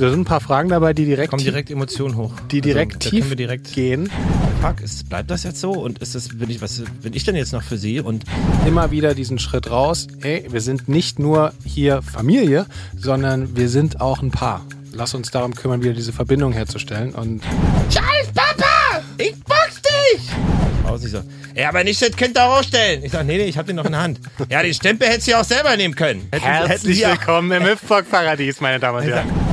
da sind ein paar Fragen dabei, die direkt, Kommen direkt Emotionen hoch. die direkt also, tief direkt gehen. Fuck, ist, bleibt das jetzt so? Und ist das, bin ich, was bin ich denn jetzt noch für Sie? Und Immer wieder diesen Schritt raus. Hey, wir sind nicht nur hier Familie, sondern wir sind auch ein Paar. Lass uns darum kümmern, wieder diese Verbindung herzustellen. Und Scheiß Papa! Ich box dich! Aus, ich so, ja, aber nicht das Kind da rausstellen. Ich sag, nee, nee, ich hab den noch in der Hand. Ja, den Stempel hättest du ja auch selber nehmen können. Hätten, hätten Sie auch- willkommen im Hüpfburg-Paradies, meine Damen und Herren.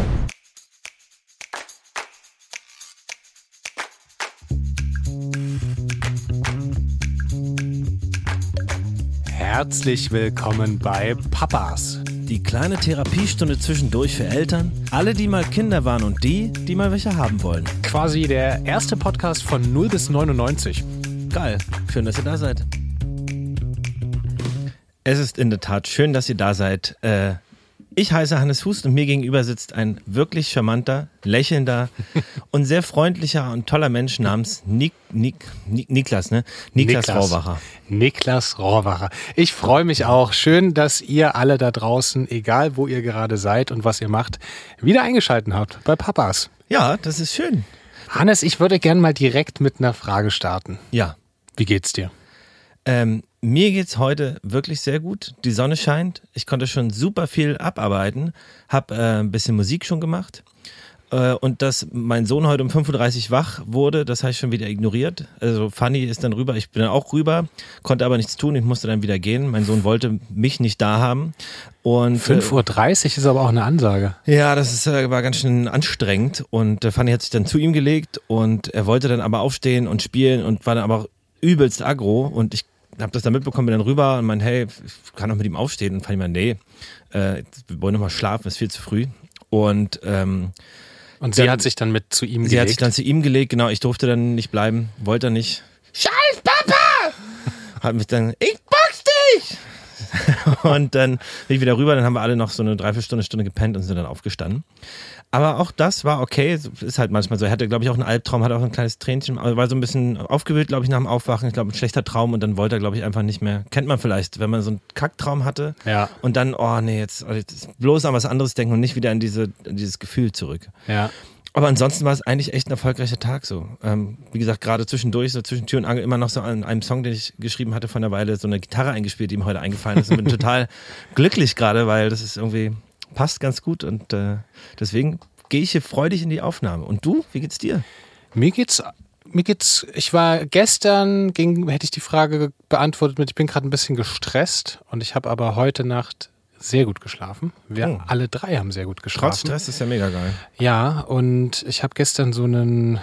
Herzlich willkommen bei Papas. Die kleine Therapiestunde zwischendurch für Eltern, alle, die mal Kinder waren und die, die mal welche haben wollen. Quasi der erste Podcast von 0 bis 99. Geil. Schön, dass ihr da seid. Es ist in der Tat schön, dass ihr da seid. Äh, ich heiße Hannes Hust und mir gegenüber sitzt ein wirklich charmanter, lächelnder und sehr freundlicher und toller Mensch namens Nik, Nik, Nik, Niklas, ne? Niklas, Rauwacher. Niklas Rohrwacher. Ich freue mich auch. Schön, dass ihr alle da draußen, egal wo ihr gerade seid und was ihr macht, wieder eingeschaltet habt bei Papas. Ja, das ist schön. Hannes, ich würde gern mal direkt mit einer Frage starten. Ja. Wie geht's dir? Ähm, mir geht's heute wirklich sehr gut. Die Sonne scheint. Ich konnte schon super viel abarbeiten. Hab äh, ein bisschen Musik schon gemacht. Äh, und dass mein Sohn heute um 5.30 Uhr wach wurde, das habe ich schon wieder ignoriert. Also Fanny ist dann rüber, ich bin dann auch rüber, konnte aber nichts tun, ich musste dann wieder gehen. Mein Sohn wollte mich nicht da haben. Und, äh, 5.30 Uhr ist aber auch eine Ansage. ja, das ist, äh, war ganz schön anstrengend und äh, Fanny hat sich dann zu ihm gelegt und er wollte dann aber aufstehen und spielen und war dann aber auch übelst aggro und ich habe das dann mitbekommen, bin dann rüber und meinte, hey, ich kann doch mit ihm aufstehen und Fanny meinte, nee, äh, wir wollen noch mal schlafen, ist viel zu früh und ähm, Und sie Dann- hat sich dann mit zu ihm sie hat sich gelegt. dann zu ihm gelegt, genau, ich durfte dann nicht bleiben, wollte er nicht. Scheiß Papa! Hat mich dann, ich box dich! und dann bin ich wieder rüber, dann haben wir alle noch so eine Dreiviertelstunde, Stunde gepennt und sind dann aufgestanden. Aber auch das war okay, ist halt manchmal so. Er hatte, glaube ich, auch einen Albtraum, hatte auch ein kleines Tränchen, aber war so ein bisschen aufgewühlt, glaube ich, nach dem Aufwachen. Ich glaube, ein schlechter Traum und dann wollte er, glaube ich, einfach nicht mehr. Kennt man vielleicht, wenn man so einen Kacktraum hatte Ja. und dann, oh nee, jetzt, jetzt bloß an was anderes denken und nicht wieder an diese, an dieses Gefühl zurück. Ja. Aber ansonsten war es eigentlich echt ein erfolgreicher Tag so. Ähm, wie gesagt, gerade zwischendurch, so zwischen Tür und Angel, immer noch so an einem Song, den ich geschrieben hatte vor einer Weile, so eine Gitarre eingespielt, die mir heute eingefallen ist. Und bin total glücklich gerade, weil das ist irgendwie, passt ganz gut und äh, deswegen gehe ich hier freudig in die Aufnahme. Und du, wie geht's dir? Mir geht's, mir geht's, ich war gestern, ging, hätte ich die Frage beantwortet mit, ich bin gerade ein bisschen gestresst und ich habe aber heute Nacht sehr gut geschlafen. Wir Oh. alle drei haben sehr gut geschlafen. Trotz Stress ist ja mega geil. Ja, und ich habe gestern so einen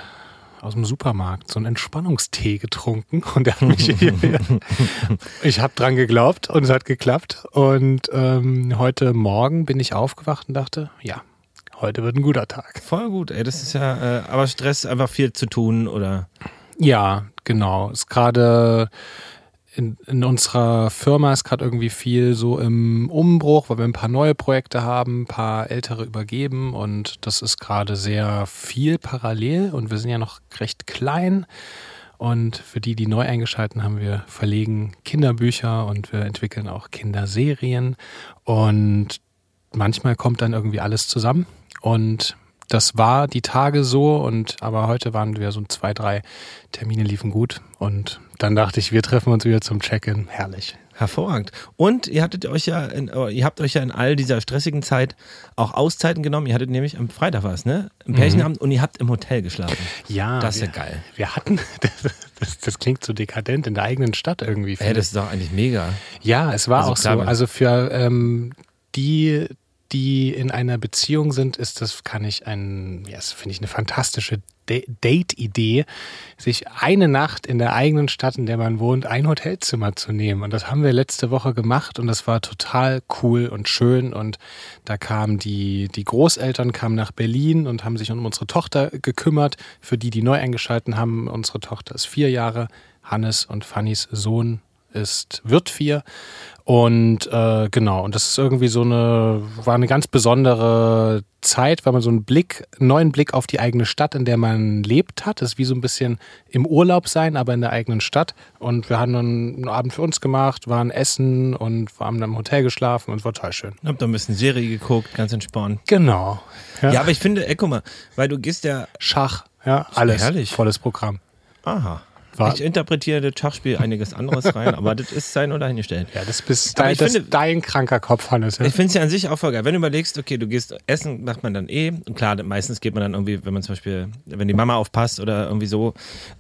aus dem Supermarkt so einen Entspannungstee getrunken und der hat mich ich habe dran geglaubt und es hat geklappt und ähm, heute Morgen bin ich aufgewacht und dachte, ja, heute wird ein guter Tag. Voll gut, ey. Das ist ja, äh, aber Stress, einfach viel zu tun oder. Ja, genau. Ist gerade in, in unserer Firma ist gerade irgendwie viel so im Umbruch, weil wir ein paar neue Projekte haben, ein paar ältere übergeben und das ist gerade sehr viel parallel und wir sind ja noch recht klein. Und für die, die neu eingeschalten haben, wir verlegen Kinderbücher und wir entwickeln auch Kinderserien. Und manchmal kommt dann irgendwie alles zusammen. Und das war die Tage so und aber heute waren wir so zwei, drei Termine liefen gut und dann dachte ich, wir treffen uns wieder zum Check-in. Herrlich. Hervorragend. Und ihr hattet euch ja, in, äh, ihr habt euch ja in all dieser stressigen Zeit auch Auszeiten genommen. Ihr hattet nämlich am Freitag was, ne? Im Pärchenabend und ihr habt im Hotel geschlafen. Ja, Das ist wir, ja geil. Wir hatten, das, das klingt so dekadent in der eigenen Stadt irgendwie. Ey, das ist doch eigentlich mega. Ja, es war Also auch so. Also für ähm, die, die in einer Beziehung sind, ist das, kann ich ein, ja, das finde ich eine fantastische Da- Date-Idee, sich eine Nacht in der eigenen Stadt, in der man wohnt, ein Hotelzimmer zu nehmen. Und das haben wir letzte Woche gemacht und das war total cool und schön. Und da kamen die, die Großeltern kamen nach Berlin und haben sich um unsere Tochter gekümmert. Für die, die neu eingeschalten haben, unsere Tochter ist vier Jahre. Hannes und Fannys Sohn ist wird vier. Und äh, genau, und das ist irgendwie so eine, war eine ganz besondere Zeit, weil man so einen Blick, einen neuen Blick auf die eigene Stadt, in der man lebt hat. Das ist wie so ein bisschen im Urlaub sein, aber in der eigenen Stadt. Und wir haben dann einen Abend für uns gemacht, waren essen und haben dann im Hotel geschlafen und es war total schön. Hab da ein bisschen Serie geguckt, ganz entspannt. Genau. Ja, aber ich finde, ey, guck mal, weil du gehst ja, Schach, ja, alles. herrlich. Volles Programm. aha. War- Ich interpretiere das Schachspiel einiges anderes rein, aber das ist sein oder dahingestellt. Ja, das bist dein, das finde- dein kranker Kopf, Hannes. Ja? Ich finde es ja an sich auch voll geil. Wenn du überlegst, okay, du gehst essen, macht man dann eh. Und klar, meistens geht man dann irgendwie, wenn man zum Beispiel, wenn die Mama aufpasst oder irgendwie so,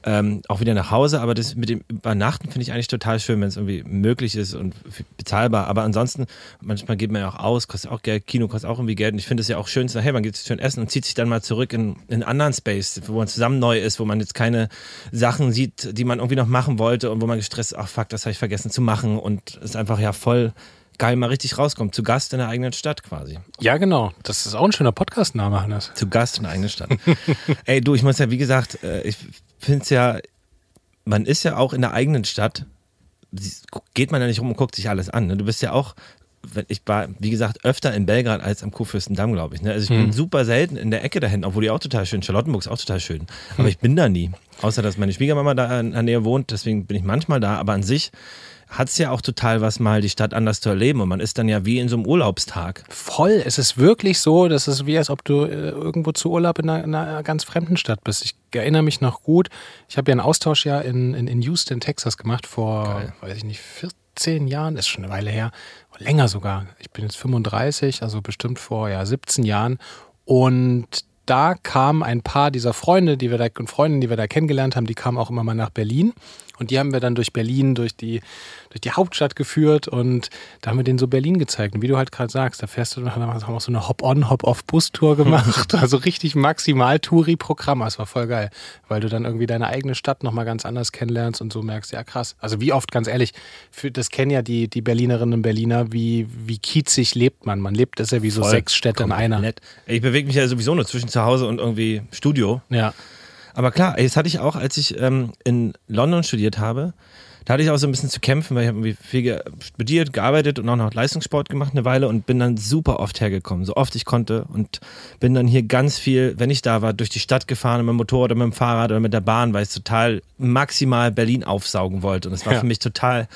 ähm, auch wieder nach Hause. Aber das mit dem Übernachten finde ich eigentlich total schön, wenn es irgendwie möglich ist und bezahlbar. Aber ansonsten, manchmal geht man ja auch aus, kostet auch Geld, Kino kostet auch irgendwie Geld. Und ich finde es ja auch schön zu sagen, hey, man geht schön essen und zieht sich dann mal zurück in, in einen anderen Space, wo man zusammen neu ist, wo man jetzt keine Sachen sieht, die man irgendwie noch machen wollte und wo man gestresst, ach fuck, das habe ich vergessen zu machen und es einfach ja voll geil mal richtig rauskommt. Zu Gast in der eigenen Stadt quasi. ja, genau. Das ist auch ein schöner Podcast-Name, Hannes. Zu Gast in der eigenen Stadt. Ey, du, ich muss ja, wie gesagt, äh, ich finde es ja, man ist ja auch in der eigenen Stadt, geht man ja nicht rum und guckt sich alles an. Ne? Du bist ja auch, ich war, wie gesagt, öfter in Belgrad als am Kurfürstendamm, glaube ich. Ne? Also ich bin super selten in der Ecke da hinten, obwohl die auch total schön, Charlottenburg ist auch total schön. Aber ich bin da nie. Außer, dass meine Schwiegermama da in der Nähe wohnt, deswegen bin ich manchmal da. Aber an sich hat es ja auch total was, mal die Stadt anders zu erleben. Und man ist dann ja wie in so einem Urlaubstag. Voll. Es ist wirklich so, dass es wie als ob du äh, irgendwo zu Urlaub in einer, in einer ganz fremden Stadt bist. Ich erinnere mich noch gut. Ich habe ja einen Austausch ja in, in, in Houston, Texas gemacht vor, Geil. weiß ich nicht, 14 Jahren. Ist schon eine Weile her. Länger sogar. Ich bin jetzt 35, also bestimmt vor ja, 17 Jahren. Und da kam ein paar dieser Freunde, die wir da und Freundinnen, die wir da kennengelernt haben, die kamen auch immer mal nach Berlin. Und die haben wir dann durch Berlin, durch die, durch die Hauptstadt geführt und da haben wir denen so Berlin gezeigt. Und wie du halt gerade sagst, da fährst du, haben wir auch so eine Hop-on, Hop-off-Bus-Tour gemacht. also richtig maximal Touri-Programm. Das war voll geil, weil du dann irgendwie deine eigene Stadt nochmal ganz anders kennenlernst und so merkst, ja krass. Also wie oft, ganz ehrlich, für, das kennen ja die, die Berlinerinnen und Berliner, wie, wie kiezig lebt man. Man lebt, das ist ja wie so Voll. sechs Städte in einer. Nett. Ich bewege mich ja sowieso nur zwischen zu Hause und irgendwie Studio. Ja. Aber klar, das hatte ich auch, als ich ähm, in London studiert habe. Da hatte ich auch so ein bisschen zu kämpfen, weil ich habe irgendwie viel studiert, gearbeitet und auch noch Leistungssport gemacht eine Weile und bin dann super oft hergekommen, so oft ich konnte und bin dann hier ganz viel, wenn ich da war, durch die Stadt gefahren mit dem Motorrad oder mit dem Fahrrad oder mit der Bahn, weil ich total maximal Berlin aufsaugen wollte und es war Ja. für mich total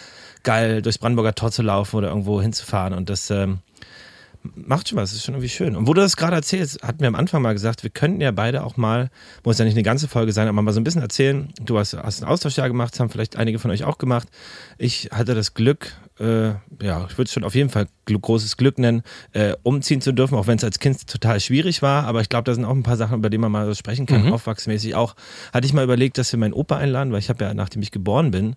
geil, durchs Brandenburger Tor zu laufen oder irgendwo hinzufahren und das ähm, macht schon was, ist schon irgendwie schön. Und wo du das gerade erzählst, hatten wir am Anfang mal gesagt, wir könnten ja beide auch mal, muss ja nicht eine ganze Folge sein, aber mal so ein bisschen erzählen. Du hast, hast ein Austauschjahr gemacht, das haben vielleicht einige von euch auch gemacht. Ich hatte das Glück, äh, ja, ich würde es schon auf jeden Fall gl großes Glück nennen, äh, umziehen zu dürfen, auch wenn es als Kind total schwierig war. Aber ich glaube, da sind auch ein paar Sachen, über die man mal so sprechen kann, aufwachsmäßig auch. Hatte ich mal überlegt, dass wir meinen Opa einladen, weil ich habe ja, nachdem ich geboren bin,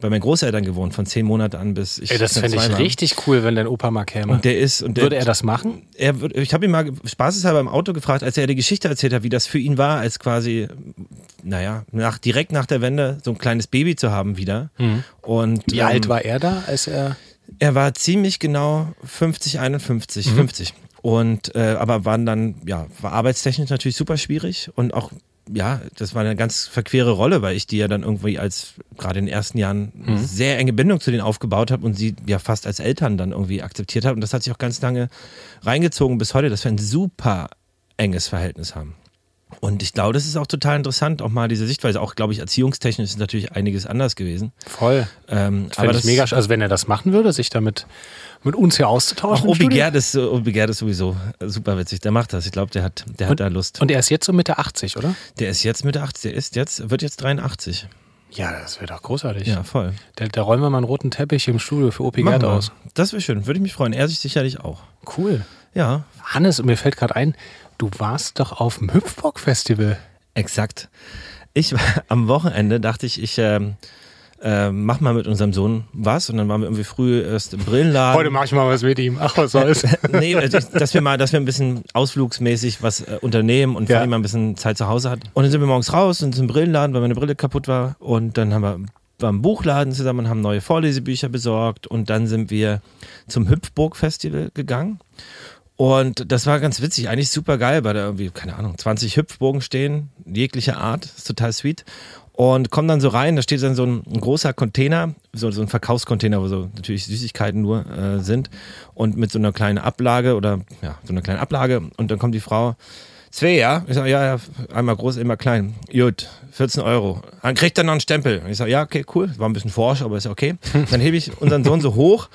bei meinen Großeltern gewohnt, von zehn Monaten an bis ich Ey, das fände ich war. richtig cool, wenn dein Opa mal käme. Und der ist und der, Würde er das machen? er ich habe ihn mal spaßeshalber im Auto gefragt, als er die Geschichte erzählt hat, wie das für ihn war, als quasi, naja, nach, direkt nach der Wende so ein kleines Baby zu haben wieder. Und Wie ähm, alt war er da, als er. er war ziemlich genau 50, 51, 50. Und äh, aber waren dann, ja, war arbeitstechnisch natürlich super schwierig und auch, ja, das war eine ganz verquere Rolle, weil ich die ja dann irgendwie als gerade in den ersten Jahren sehr enge Bindung zu denen aufgebaut habe und sie ja fast als Eltern dann irgendwie akzeptiert habe. Und das hat sich auch ganz lange reingezogen bis heute, dass wir ein super enges Verhältnis haben. Und ich glaube, das ist auch total interessant, auch mal diese Sichtweise. Auch, glaube ich, erziehungstechnisch ist natürlich einiges anders gewesen. Voll. Ähm, Das fände ich mega, also wenn er das machen würde, sich damit mit uns hier Auch auszutauschen. im Obi. Gerd ist, Obi Gerd ist sowieso super witzig. Der macht das. Ich glaube, der hat, der hat da Lust. Und er ist jetzt so Mitte 80, oder? der ist jetzt Mitte 80. Der ist jetzt, wird jetzt 83. Ja, das wäre doch großartig. Ja, voll. Da, da rollen wir mal einen roten Teppich im Studio für Opi Gerd aus. Das wäre schön. Würde ich mich freuen. Er sich sicherlich auch. Cool. Ja, Hannes, mir fällt gerade ein, du warst doch auf dem Hüpfbock-Festival. exakt. Ich war am Wochenende, dachte ich, ich ähm, äh, mach mal mit unserem Sohn was. Und dann waren wir irgendwie früh erst im Brillenladen. Heute mache ich mal was mit ihm. Ach, was soll's. nee, dass wir mal, dass wir ein bisschen ausflugsmäßig was äh, unternehmen und Ja. Fanny mal ein bisschen Zeit zu Hause hat. Und dann sind wir morgens raus und zum Brillenladen, weil meine Brille kaputt war. Und dann haben wir waren im Buchladen zusammen und haben neue Vorlesebücher besorgt. Und dann sind wir zum Hüpfburg Festival gegangen. Und das war ganz witzig, eigentlich super geil, weil da irgendwie, keine Ahnung, 20 Hüpfbogen stehen, jeglicher Art, ist total sweet. Und kommen dann so rein, da steht dann so ein, ein großer Container, so, so ein Verkaufscontainer, wo so natürlich Süßigkeiten nur äh, sind und mit so einer kleinen Ablage oder ja, so einer kleinen Ablage und dann kommt die Frau, Zwei, ja? Ich sage, ja, ja, einmal groß, immer klein. Gut, 14 Euro. Dann kriegt er noch einen Stempel. Ich sage, ja, okay, cool. War ein bisschen forsch, aber ist okay. Dann hebe ich unseren Sohn so hoch.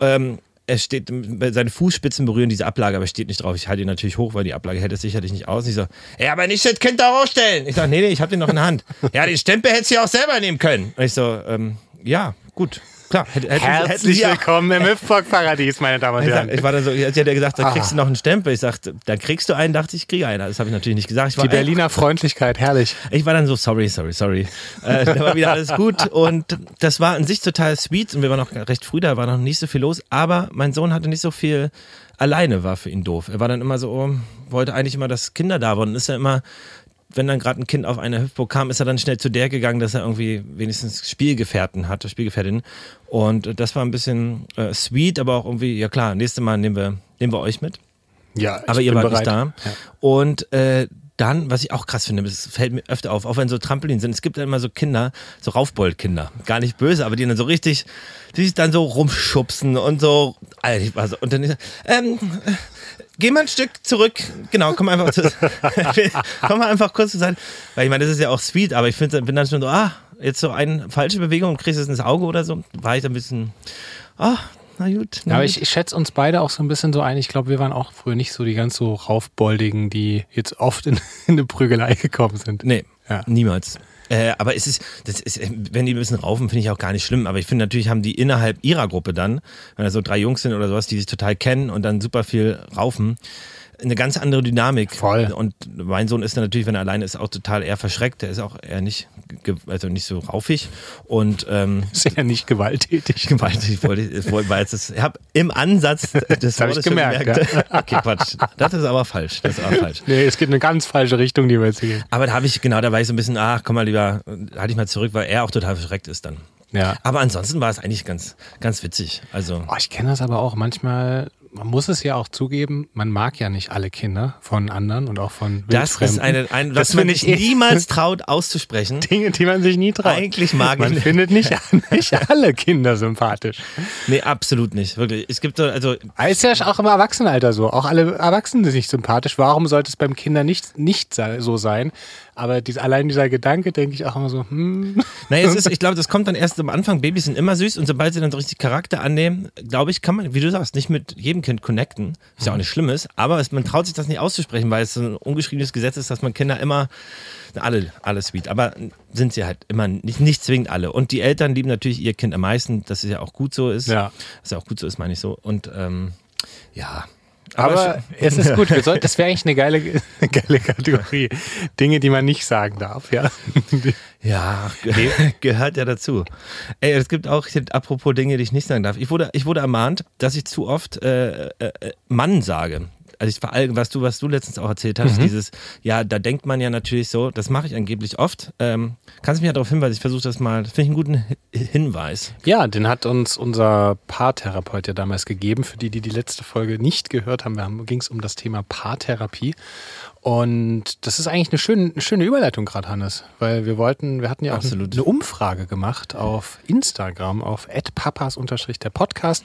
Ähm, es steht, seine Fußspitzen berühren diese Ablage, aber es steht nicht drauf. Ich halte ihn natürlich hoch, weil die Ablage hält es sicherlich nicht aus. Und ich so, ja, aber nicht das Kind da hochstellen. Ich sage, nee, nee, ich habe den noch in der Hand. Ja, den Stempel hättest du ja auch selber nehmen können. Und ich so, ähm, ja, gut. Klar, hätte, hätte, Herzlich hätte willkommen im Hüpfburg-Paradies, meine Damen und Herren. Ich, war dann so, jetzt hat er gesagt, da kriegst du noch einen Stempel. Ich sagte, dann kriegst du einen, dachte ich, kriege einen. Das habe ich natürlich nicht gesagt. Die Berliner Freundlichkeit, herrlich. Ich war dann so, sorry, sorry, sorry. Äh, da war wieder alles gut und das war an sich total sweet und wir waren noch recht früh, da war noch nicht so viel los, aber mein Sohn hatte nicht so viel alleine, war für ihn doof. Er war dann immer so, oh, wollte eigentlich immer, dass Kinder da waren ist ja immer wenn dann gerade ein Kind auf eine Hüpfburg kam, ist er dann schnell zu der gegangen, dass er irgendwie wenigstens Spielgefährten hatte, Spielgefährtin. Und das war ein bisschen äh, sweet, aber auch irgendwie, ja klar, nächstes Mal nehmen wir, nehmen wir euch mit. Ja, aber ihr wart bereit. nicht da. Ja. Und äh, dann, was ich auch krass finde, das fällt mir öfter auf, auch wenn so Trampolin sind, es gibt dann immer so Kinder, so Raufbold-Kinder, gar nicht böse, aber die dann so richtig, die sich dann so rumschubsen und so, also, und dann, ähm, geh mal ein Stück zurück. Genau, komm einfach zu, komm mal einfach kurz zur Seite. Weil ich meine, das ist ja auch sweet, aber ich finde, bin dann schon so, ah, jetzt so eine falsche Bewegung und kriegst es ins Auge oder so. War ich ein bisschen, ah, na gut. Na aber gut. Ich, ich schätze uns beide auch so ein bisschen so ein. Ich glaube, wir waren auch früher nicht so die ganz so raufboldigen, die jetzt oft in, in eine Prügelei gekommen sind. Nee, ja. niemals. Äh, aber es ist, das ist, wenn die ein bisschen raufen, finde ich auch gar nicht schlimm. Aber ich finde natürlich haben die innerhalb ihrer Gruppe dann, wenn da so drei Jungs sind oder sowas, die sich total kennen und dann super viel raufen, eine ganz andere Dynamik. Voll. Und mein Sohn ist dann natürlich, wenn er alleine ist, auch total eher verschreckt. Der ist auch eher nicht, also nicht so raufig. Und ähm, ist ja nicht gewalttätig. Gewalttätig wollte ich, war jetzt das, ich habe im Ansatz des Wortes gemerkt. gemerkt. Ja. Okay, Quatsch. Das ist aber falsch. Das ist aber falsch. Nee, es geht in eine ganz falsche Richtung, die wir jetzt gehen. Aber da habe ich, genau, da war ich so ein bisschen, ach, komm mal lieber, halte ich mal zurück, weil er auch total verschreckt ist dann. Ja. Aber ansonsten war es eigentlich ganz, ganz witzig. Also. Oh, ich kenne das aber auch manchmal man muss es ja auch zugeben, man mag ja nicht alle Kinder von anderen und auch von Das ist eine, ein, was man sich niemals traut auszusprechen. Dinge, die man sich nie traut. Eigentlich mag man ich. Man findet nicht, nicht alle Kinder sympathisch. Nee, absolut nicht. Wirklich. Es gibt so, also. Ist ja auch im Erwachsenenalter so. Auch alle Erwachsenen sind nicht sympathisch. Warum sollte es beim Kinder nicht, nicht so sein? Aber dies, allein dieser Gedanke, denke ich auch immer so, hm. Naja, es ist, ich glaube, das kommt dann erst am Anfang. Babys sind immer süß und sobald sie dann so richtig Charakter annehmen, glaube ich, kann man, wie du sagst, nicht mit jedem Kind connecten. Was ja auch nicht schlimm ist, aber es, man traut sich das nicht auszusprechen, weil es so ein ungeschriebenes Gesetz ist, dass man Kinder immer, alle, alle sweet, aber sind sie halt immer nicht, nicht zwingend alle. Und die Eltern lieben natürlich ihr Kind am meisten, dass es ja auch gut so ist. Ja. Dass es ja auch gut so ist, meine ich so. Und ähm, ja, aber, es ist gut. Sollten, das wäre eigentlich eine geile, eine geile Kategorie. Dinge, die man nicht sagen darf, ja. Ja, ge gehört ja dazu. Ey, es gibt auch, apropos Dinge, die ich nicht sagen darf. Ich wurde, ich wurde ermahnt, dass ich zu oft äh, äh, äh Mann sage also ich verallgemein, was du, was du letztens auch erzählt hast, mhm. dieses, ja, da denkt man ja natürlich so, das mache ich angeblich oft. Ähm, kannst du mich ja darauf hinweisen, ich versuche das mal, das finde ich einen guten Hinweis. Ja, den hat uns unser Paartherapeut ja damals gegeben. Für die, die die letzte Folge nicht gehört haben, ging es um das Thema Paartherapie. Und das ist eigentlich eine schöne, eine schöne Überleitung gerade, Hannes, weil wir wollten, wir hatten ja auch Absolut. eine Umfrage gemacht auf Instagram, auf @papas_der Podcast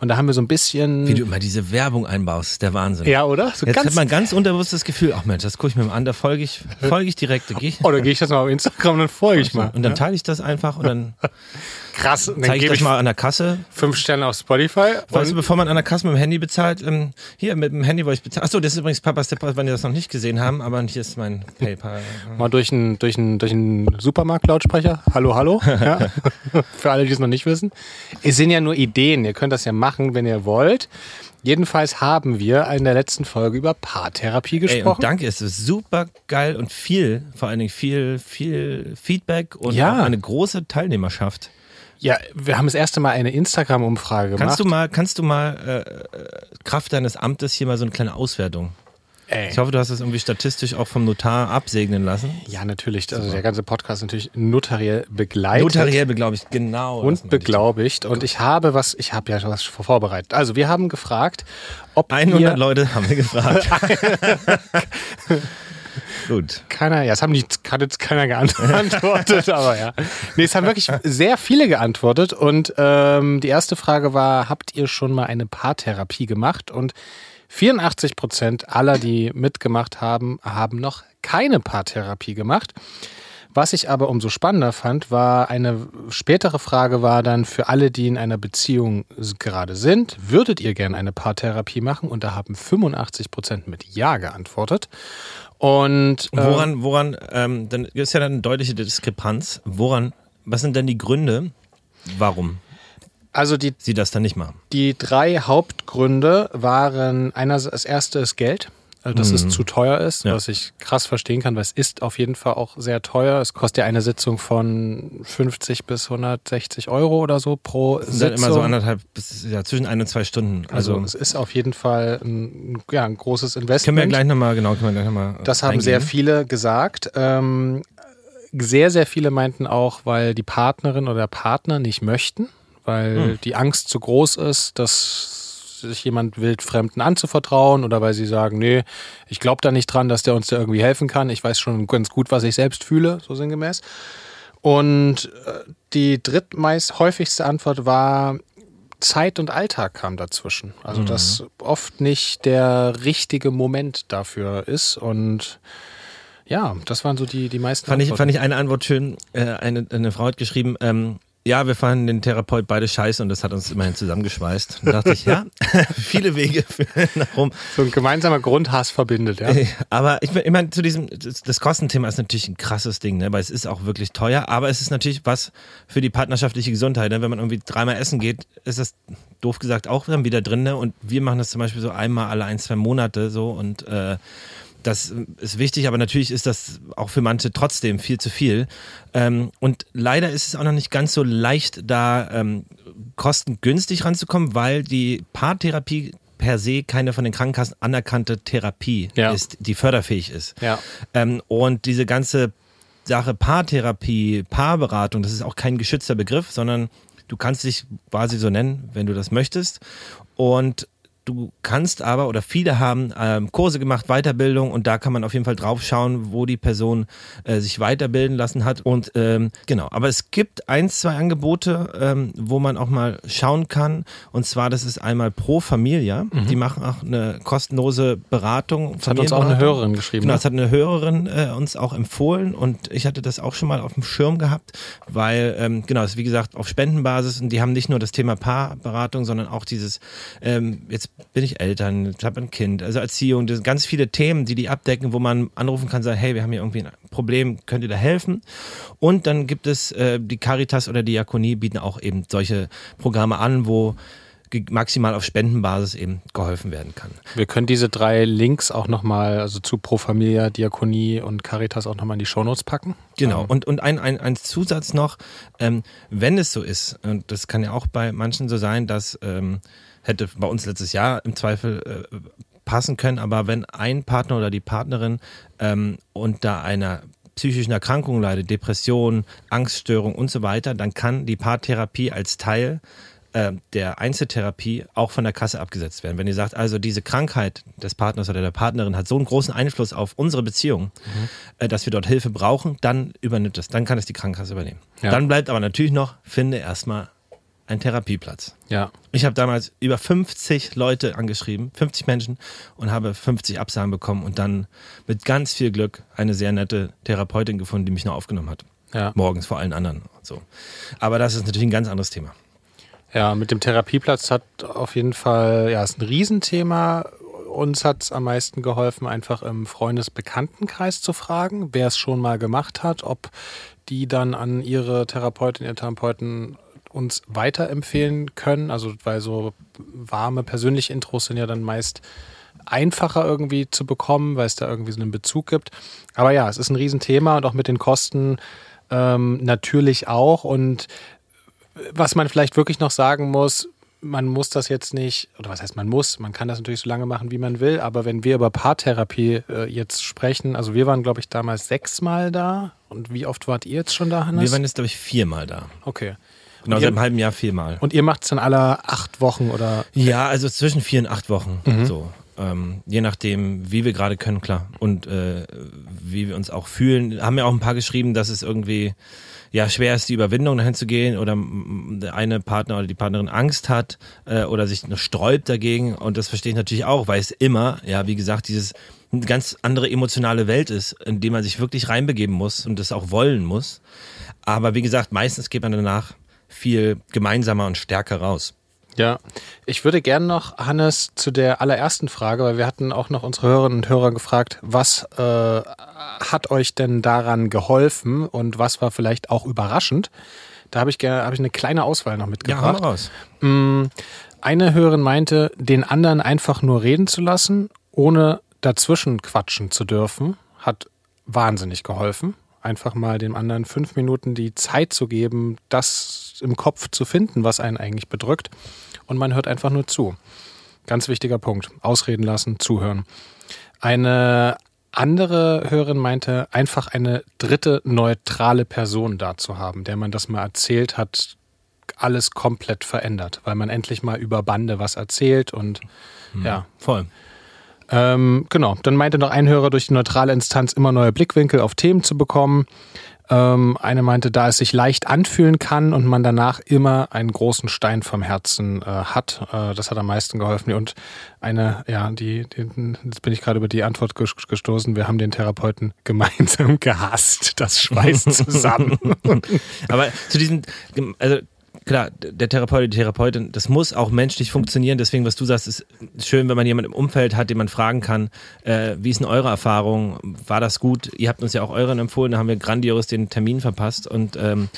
und da haben wir so ein bisschen wie du immer diese Werbung einbaust, der Wahnsinn. Ja, oder? So Jetzt hat man ganz unterbewusstes Gefühl, ach Mensch, das gucke ich mir mal an, da folge ich, folge ich direkt. Geh ich. Oder gehe ich das mal auf Instagram und dann folge ich mal. Und dann teile ich das einfach und dann Krass. Zeige ich das mal an der Kasse. Fünf Sterne auf Spotify. Weißt du, bevor man an der Kasse mit dem Handy bezahlt, ähm, hier mit dem Handy, wo ich bezahle. Achso, das ist übrigens Papas Step, wenn ihr das noch nicht gesehen haben, aber hier ist mein PayPal. Mal durch einen durch durch Supermarkt-Lautsprecher. Hallo, hallo. Ja. Für alle, die es noch nicht wissen. Es sind ja nur Ideen. Ihr könnt das ja machen, wenn ihr wollt. Jedenfalls haben wir in der letzten Folge über Paartherapie gesprochen. Ey, danke, es ist super geil und viel, vor allen Dingen viel, viel Feedback und ja. eine große Teilnehmerschaft. Ja, wir haben das erste Mal eine Instagram-Umfrage gemacht. Kannst du mal, kannst du mal äh, Kraft deines Amtes hier mal so eine kleine Auswertung Ey. Ich hoffe, du hast es irgendwie statistisch auch vom Notar absegnen lassen. Ja, natürlich. Also der ganze Podcast ist natürlich notariell begleitet. Notariell beglaubigt, genau. das und beglaubigt. Und ich habe was, ich habe ja was vorbereitet. Also wir haben gefragt, ob 100 ihr, Leute haben wir gefragt. Gut. keiner, ja, es haben nicht, hat jetzt keiner geantwortet, aber ja. Nee, es haben wirklich sehr viele geantwortet. Und ähm, die erste Frage war, habt ihr schon mal eine Paartherapie gemacht? Und 84 Prozent aller, die mitgemacht haben, haben noch keine Paartherapie gemacht. Was ich aber umso spannender fand, war eine spätere Frage war dann für alle, die in einer Beziehung gerade sind, würdet ihr gerne eine Paartherapie machen? Und da haben 85 Prozent mit Ja geantwortet. Und ähm, Woran, woran, ähm, dann ist ja dann eine deutliche Diskrepanz. Woran, was sind denn die Gründe, warum also die, sie das dann nicht machen? die drei Hauptgründe waren einer, das erste ist Geld. Also dass es zu teuer ist, Ja. was ich krass verstehen kann, weil es ist auf jeden Fall auch sehr teuer. Es kostet ja eine Sitzung von 50 bis 160 Euro oder so pro Das sind dann Sitzung. immer so anderthalb bis ja, zwischen ein und zwei Stunden. also, Also, es ist auf jeden Fall ein, ja, ein großes Investment. können wir gleich nochmal, genau, können wir gleich nochmal. Das haben sehr viele gesagt. Ähm, sehr, sehr viele meinten auch, weil die Partnerin oder der Partner nicht möchten, weil Hm. die Angst zu groß ist, dass sich jemand wildfremden anzuvertrauen oder weil sie sagen, nee, ich glaube da nicht dran, dass der uns da irgendwie helfen kann. Ich weiß schon ganz gut, was ich selbst fühle, so sinngemäß. Und äh, die drittmeist häufigste Antwort war, Zeit und Alltag kam dazwischen. Also, dass oft nicht der richtige Moment dafür ist. Und ja, das waren so die, die meisten Fand ich, Antworten. fand ich eine Antwort schön. Äh, eine, eine Frau hat geschrieben, ähm, ja, wir fanden den Therapeut beide scheiße und das hat uns immerhin zusammengeschweißt. Da dachte ich, ja, viele Wege nach Rom. so ein gemeinsamer Grundhass verbindet, ja. Aber ich, ich meine, zu diesem, das, das Kostenthema ist natürlich ein krasses Ding, ne? weil es ist auch wirklich teuer, aber es ist natürlich was für die partnerschaftliche Gesundheit. Ne? Wenn man irgendwie dreimal essen geht, ist das doof gesagt auch dann wieder drin. Ne? Und wir machen das zum Beispiel so einmal alle ein, zwei Monate so und äh, das ist wichtig, aber natürlich ist das auch für manche trotzdem viel zu viel. Ähm, und leider ist es auch noch nicht ganz so leicht, da ähm, kostengünstig ranzukommen, weil die Paartherapie per se keine von den Krankenkassen anerkannte Therapie Ja. ist, die förderfähig ist. Ja. Ähm, und diese ganze Sache Paartherapie, Paarberatung, das ist auch kein geschützter Begriff, sondern du kannst dich quasi so nennen, wenn du das möchtest. Und du kannst aber, oder viele haben ähm, Kurse gemacht, Weiterbildung und da kann man auf jeden Fall drauf schauen, wo die Person äh, sich weiterbilden lassen hat. Und ähm, genau, aber es gibt ein, zwei Angebote, ähm, wo man auch mal schauen kann. Und zwar, das ist einmal Pro Familia. Die machen auch eine kostenlose Beratung. Mhm. Das hat uns auch eine. Hörerin geschrieben. Genau, ne? das hat eine Hörerin äh, uns auch empfohlen und ich hatte das auch schon mal auf dem Schirm gehabt, weil, ähm, genau, das ist wie gesagt auf Spendenbasis und die haben nicht nur das Thema Paarberatung, sondern auch dieses, ähm, jetzt bin ich Eltern, ich habe ein Kind, also Erziehung, das sind ganz viele Themen, die die abdecken, wo man anrufen kann, sagen, hey, wir haben hier irgendwie ein Problem, könnt ihr da helfen? Und dann gibt es äh, die Caritas oder die Diakonie bieten auch eben solche Programme an, wo maximal auf Spendenbasis eben geholfen werden kann. Wir können diese drei Links auch nochmal, also zu Pro Familia, Diakonie und Caritas auch nochmal in die Shownotes packen. Genau. Ähm, Und, und ein, ein, ein Zusatz noch, ähm, wenn es so ist, und das kann ja auch bei manchen so sein, dass ähm, hätte bei uns letztes Jahr im Zweifel äh, passen können, aber wenn ein Partner oder die Partnerin ähm, unter einer psychischen Erkrankung leidet, Depression, Angststörung und so weiter, dann kann die Paartherapie als Teil äh, der Einzeltherapie auch von der Kasse abgesetzt werden. Wenn ihr sagt, also diese Krankheit des Partners oder der Partnerin hat so einen großen Einfluss auf unsere Beziehung, äh, dass wir dort Hilfe brauchen, dann übernimmt es, dann kann es die Krankenkasse übernehmen. Ja. Dann bleibt aber natürlich noch, finde erstmal einen Therapieplatz. Ja. Ich habe damals über 50 Leute angeschrieben, 50 Menschen und habe 50 Absagen bekommen und dann mit ganz viel Glück eine sehr nette Therapeutin gefunden, die mich noch aufgenommen hat. Ja. Morgens vor allen anderen. So. Aber das ist natürlich ein ganz anderes Thema. Ja, mit dem Therapieplatz hat auf jeden Fall, ja, ist ein Riesenthema. Uns hat es am meisten geholfen, einfach im Freundesbekanntenkreis zu fragen, wer es schon mal gemacht hat, ob die dann an ihre Therapeutin, ihr Therapeuten uns weiterempfehlen können. Also, weil so warme persönliche Intros sind ja dann meist einfacher irgendwie zu bekommen, weil es da irgendwie so einen Bezug gibt. Aber ja, es ist ein Riesenthema und auch mit den Kosten ähm, natürlich auch. Und was man vielleicht wirklich noch sagen muss, man muss das jetzt nicht, oder was heißt man muss, man kann das natürlich so lange machen, wie man will, aber wenn wir über Paartherapie äh, jetzt sprechen, also wir waren, glaube ich, damals sechsmal da. Und wie oft wart ihr jetzt schon da, Hannes? Wir waren jetzt, glaube ich, viermal da. okay. Genau, seit einem halben Jahr viermal. Und ihr macht es dann alle acht Wochen oder Ja, also zwischen vier und acht Wochen. Mhm. So. Ähm, je nachdem, wie wir gerade können, klar. Und äh, wie wir uns auch fühlen. Haben ja auch ein paar geschrieben, dass es irgendwie ja schwer ist, die Überwindung dahin zu gehen oder der eine Partner oder die Partnerin Angst hat äh, oder sich noch sträubt dagegen. Und das verstehe ich natürlich auch, weil es immer, ja, wie gesagt, dieses eine ganz andere emotionale Welt ist, in die man sich wirklich reinbegeben muss und das auch wollen muss. Aber wie gesagt, meistens geht man danach viel gemeinsamer und stärker raus. Ja, ich würde gerne noch, Hannes, zu der allerersten Frage, weil wir hatten auch noch unsere Hörerinnen und Hörer gefragt, was äh, hat euch denn daran geholfen und was war vielleicht auch überraschend? Da habe ich gerne, habe ich eine kleine Auswahl noch Ja, mitgebracht. mal raus. Mm, Eine Hörerin meinte, den anderen einfach nur reden zu lassen, ohne dazwischen quatschen zu dürfen, hat wahnsinnig geholfen. Einfach mal dem anderen fünf Minuten die Zeit zu geben, das im Kopf zu finden, was einen eigentlich bedrückt. Und man hört einfach nur zu. Ganz wichtiger Punkt. Ausreden lassen, zuhören. Eine andere Hörerin meinte, einfach eine dritte neutrale Person da zu haben, der man das mal erzählt hat, alles komplett verändert, weil man endlich mal über Bande was erzählt und ja. Voll. Ähm, genau, dann meinte noch ein Hörer, durch die neutrale Instanz immer neue Blickwinkel auf Themen zu bekommen. Ähm, eine meinte, da es sich leicht anfühlen kann und man danach immer einen großen Stein vom Herzen äh, hat. Äh, das hat am meisten geholfen. Und eine, ja, die, die jetzt bin ich gerade über die Antwort ges- gestoßen. Wir haben den Therapeuten gemeinsam gehasst. Das schweißt zusammen. Aber zu diesem, also klar, der Therapeut, die Therapeutin, das muss auch menschlich funktionieren. Deswegen, was du sagst, ist schön, wenn man jemanden im Umfeld hat, den man fragen kann, äh, wie ist denn eure Erfahrung? War das gut? Ihr habt uns ja auch euren empfohlen, da haben wir grandios den Termin verpasst und ähm,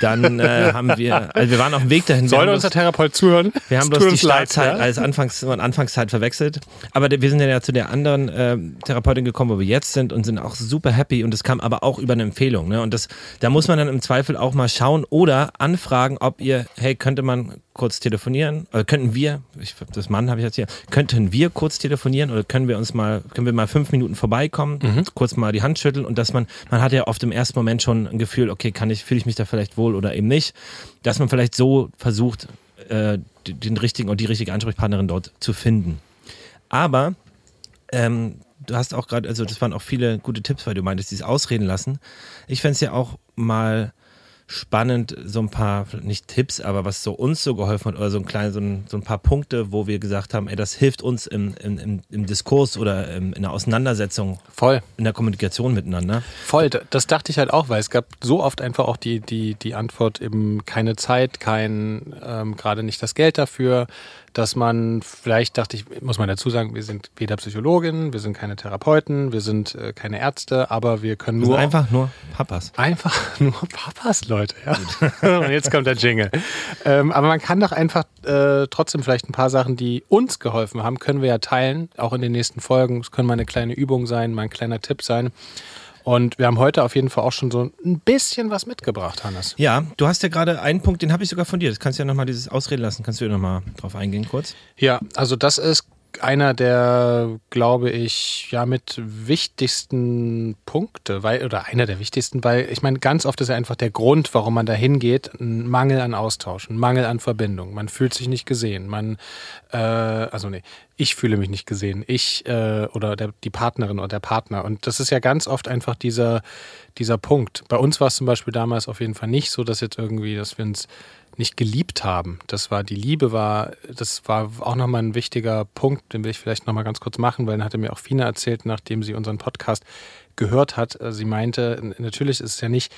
dann äh, haben wir, also wir waren auf dem Weg dahin. Sollte unser Therapeut zuhören? wir haben bloß die Startzeit ja? als Anfangs und Anfangszeit verwechselt. Aber wir sind ja zu der anderen äh, Therapeutin gekommen, wo wir jetzt sind und sind auch super happy. Und das kam aber auch über eine Empfehlung. Ne? Und das, da muss man dann im Zweifel auch mal schauen oder anfragen, ob ihr, hey, könnte man kurz telefonieren? Oder könnten wir, ich, das Mann habe ich jetzt hier, könnten wir kurz telefonieren oder können wir uns mal, können wir mal fünf Minuten vorbeikommen, kurz mal die Hand schütteln und dass man, man hat ja oft im ersten Moment schon ein Gefühl, okay, kann ich, fühle ich mich da vielleicht wohl oder eben nicht, dass man vielleicht so versucht, äh, den richtigen und die richtige Ansprechpartnerin dort zu finden. Aber ähm, du hast auch gerade, also das waren auch viele gute Tipps, weil du meintest, dieses Ausreden lassen. Ich fände es ja auch mal spannend, so ein paar, nicht Tipps, aber was so uns so geholfen hat, oder so ein klein, so ein, so ein paar Punkte, wo wir gesagt haben, ey, das hilft uns im, im, im, Diskurs oder im, in der Auseinandersetzung, Voll. in der Kommunikation miteinander. Voll, das dachte ich halt auch, weil es gab so oft einfach auch die, die, die Antwort eben keine Zeit, kein, ähm, gerade nicht das Geld dafür, dass man vielleicht dachte ich, muss man dazu sagen, wir sind weder Psychologinnen, wir sind keine Therapeuten, wir sind äh, keine Ärzte, aber wir können Wir nur einfach nur Papas. Einfach nur Papas, Leute, ja. Und jetzt kommt der Jingle. Ähm, aber man kann doch einfach äh, trotzdem vielleicht ein paar Sachen, die uns geholfen haben, können wir ja teilen, auch in den nächsten Folgen. Es können mal eine kleine Übung sein, mal ein kleiner Tipp sein. Und wir haben heute auf jeden Fall auch schon so ein bisschen was mitgebracht, Hannes. Ja, du hast ja gerade einen Punkt, den habe ich sogar von dir. Das kannst du ja nochmal dieses Ausreden lassen. Kannst du ja nochmal drauf eingehen kurz? Ja, also das ist einer der, glaube ich, ja mit wichtigsten Punkte, weil, oder einer der wichtigsten, weil ich meine, ganz oft ist ja einfach der Grund, warum man da hingeht, ein Mangel an Austausch, ein Mangel an Verbindung. Man fühlt sich nicht gesehen. Man, äh, also nee, ich fühle mich nicht gesehen. Ich äh, oder der, die Partnerin oder der Partner. Und das ist ja ganz oft einfach dieser, dieser Punkt. Bei uns war es zum Beispiel damals auf jeden Fall nicht so, dass jetzt irgendwie, dass wir uns nicht geliebt haben. Das war, die Liebe war, das war auch nochmal ein wichtiger Punkt, den will ich vielleicht nochmal ganz kurz machen, weil dann hatte mir auch Fina erzählt, nachdem sie unseren Podcast gehört hat. äh, Sie meinte, natürlich ist es ja nicht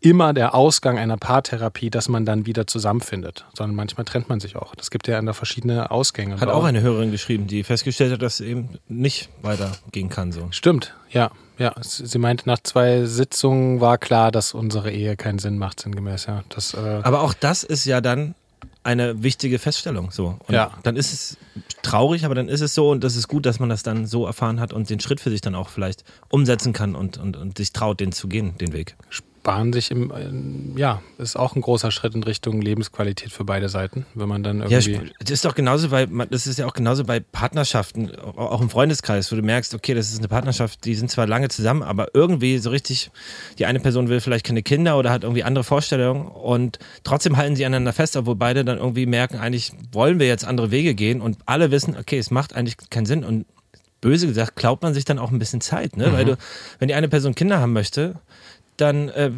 immer der Ausgang einer Paartherapie, dass man dann wieder zusammenfindet, sondern manchmal trennt man sich auch. Es gibt ja da verschiedene Ausgänge. Hat auch eine Hörerin geschrieben, die festgestellt hat, dass es eben nicht weitergehen kann so. Stimmt, ja. Ja, sie meinte, nach zwei Sitzungen war klar, dass unsere Ehe keinen Sinn macht, sinngemäß, ja. Das, äh, Aber auch das ist ja dann eine wichtige Feststellung. So. Und Ja. dann ist es traurig, aber dann ist es so und das ist gut, dass man das dann so erfahren hat und den Schritt für sich dann auch vielleicht umsetzen kann und, und, und sich traut, den zu gehen, den Weg. Bahnen sich im, äh, ja, ist auch ein großer Schritt in Richtung Lebensqualität für beide Seiten, wenn man dann irgendwie. Ja, das ist doch genauso bei, das ist ja auch genauso bei Partnerschaften, auch im Freundeskreis, wo du merkst, okay, das ist eine Partnerschaft, die sind zwar lange zusammen, aber irgendwie so richtig, die eine Person will vielleicht keine Kinder oder hat irgendwie andere Vorstellungen und trotzdem halten sie aneinander fest, obwohl beide dann irgendwie merken, eigentlich wollen wir jetzt andere Wege gehen und alle wissen, okay, es macht eigentlich keinen Sinn und böse gesagt, klaut man sich dann auch ein bisschen Zeit, ne? Mhm. Weil du, wenn die eine Person Kinder haben möchte, dann äh,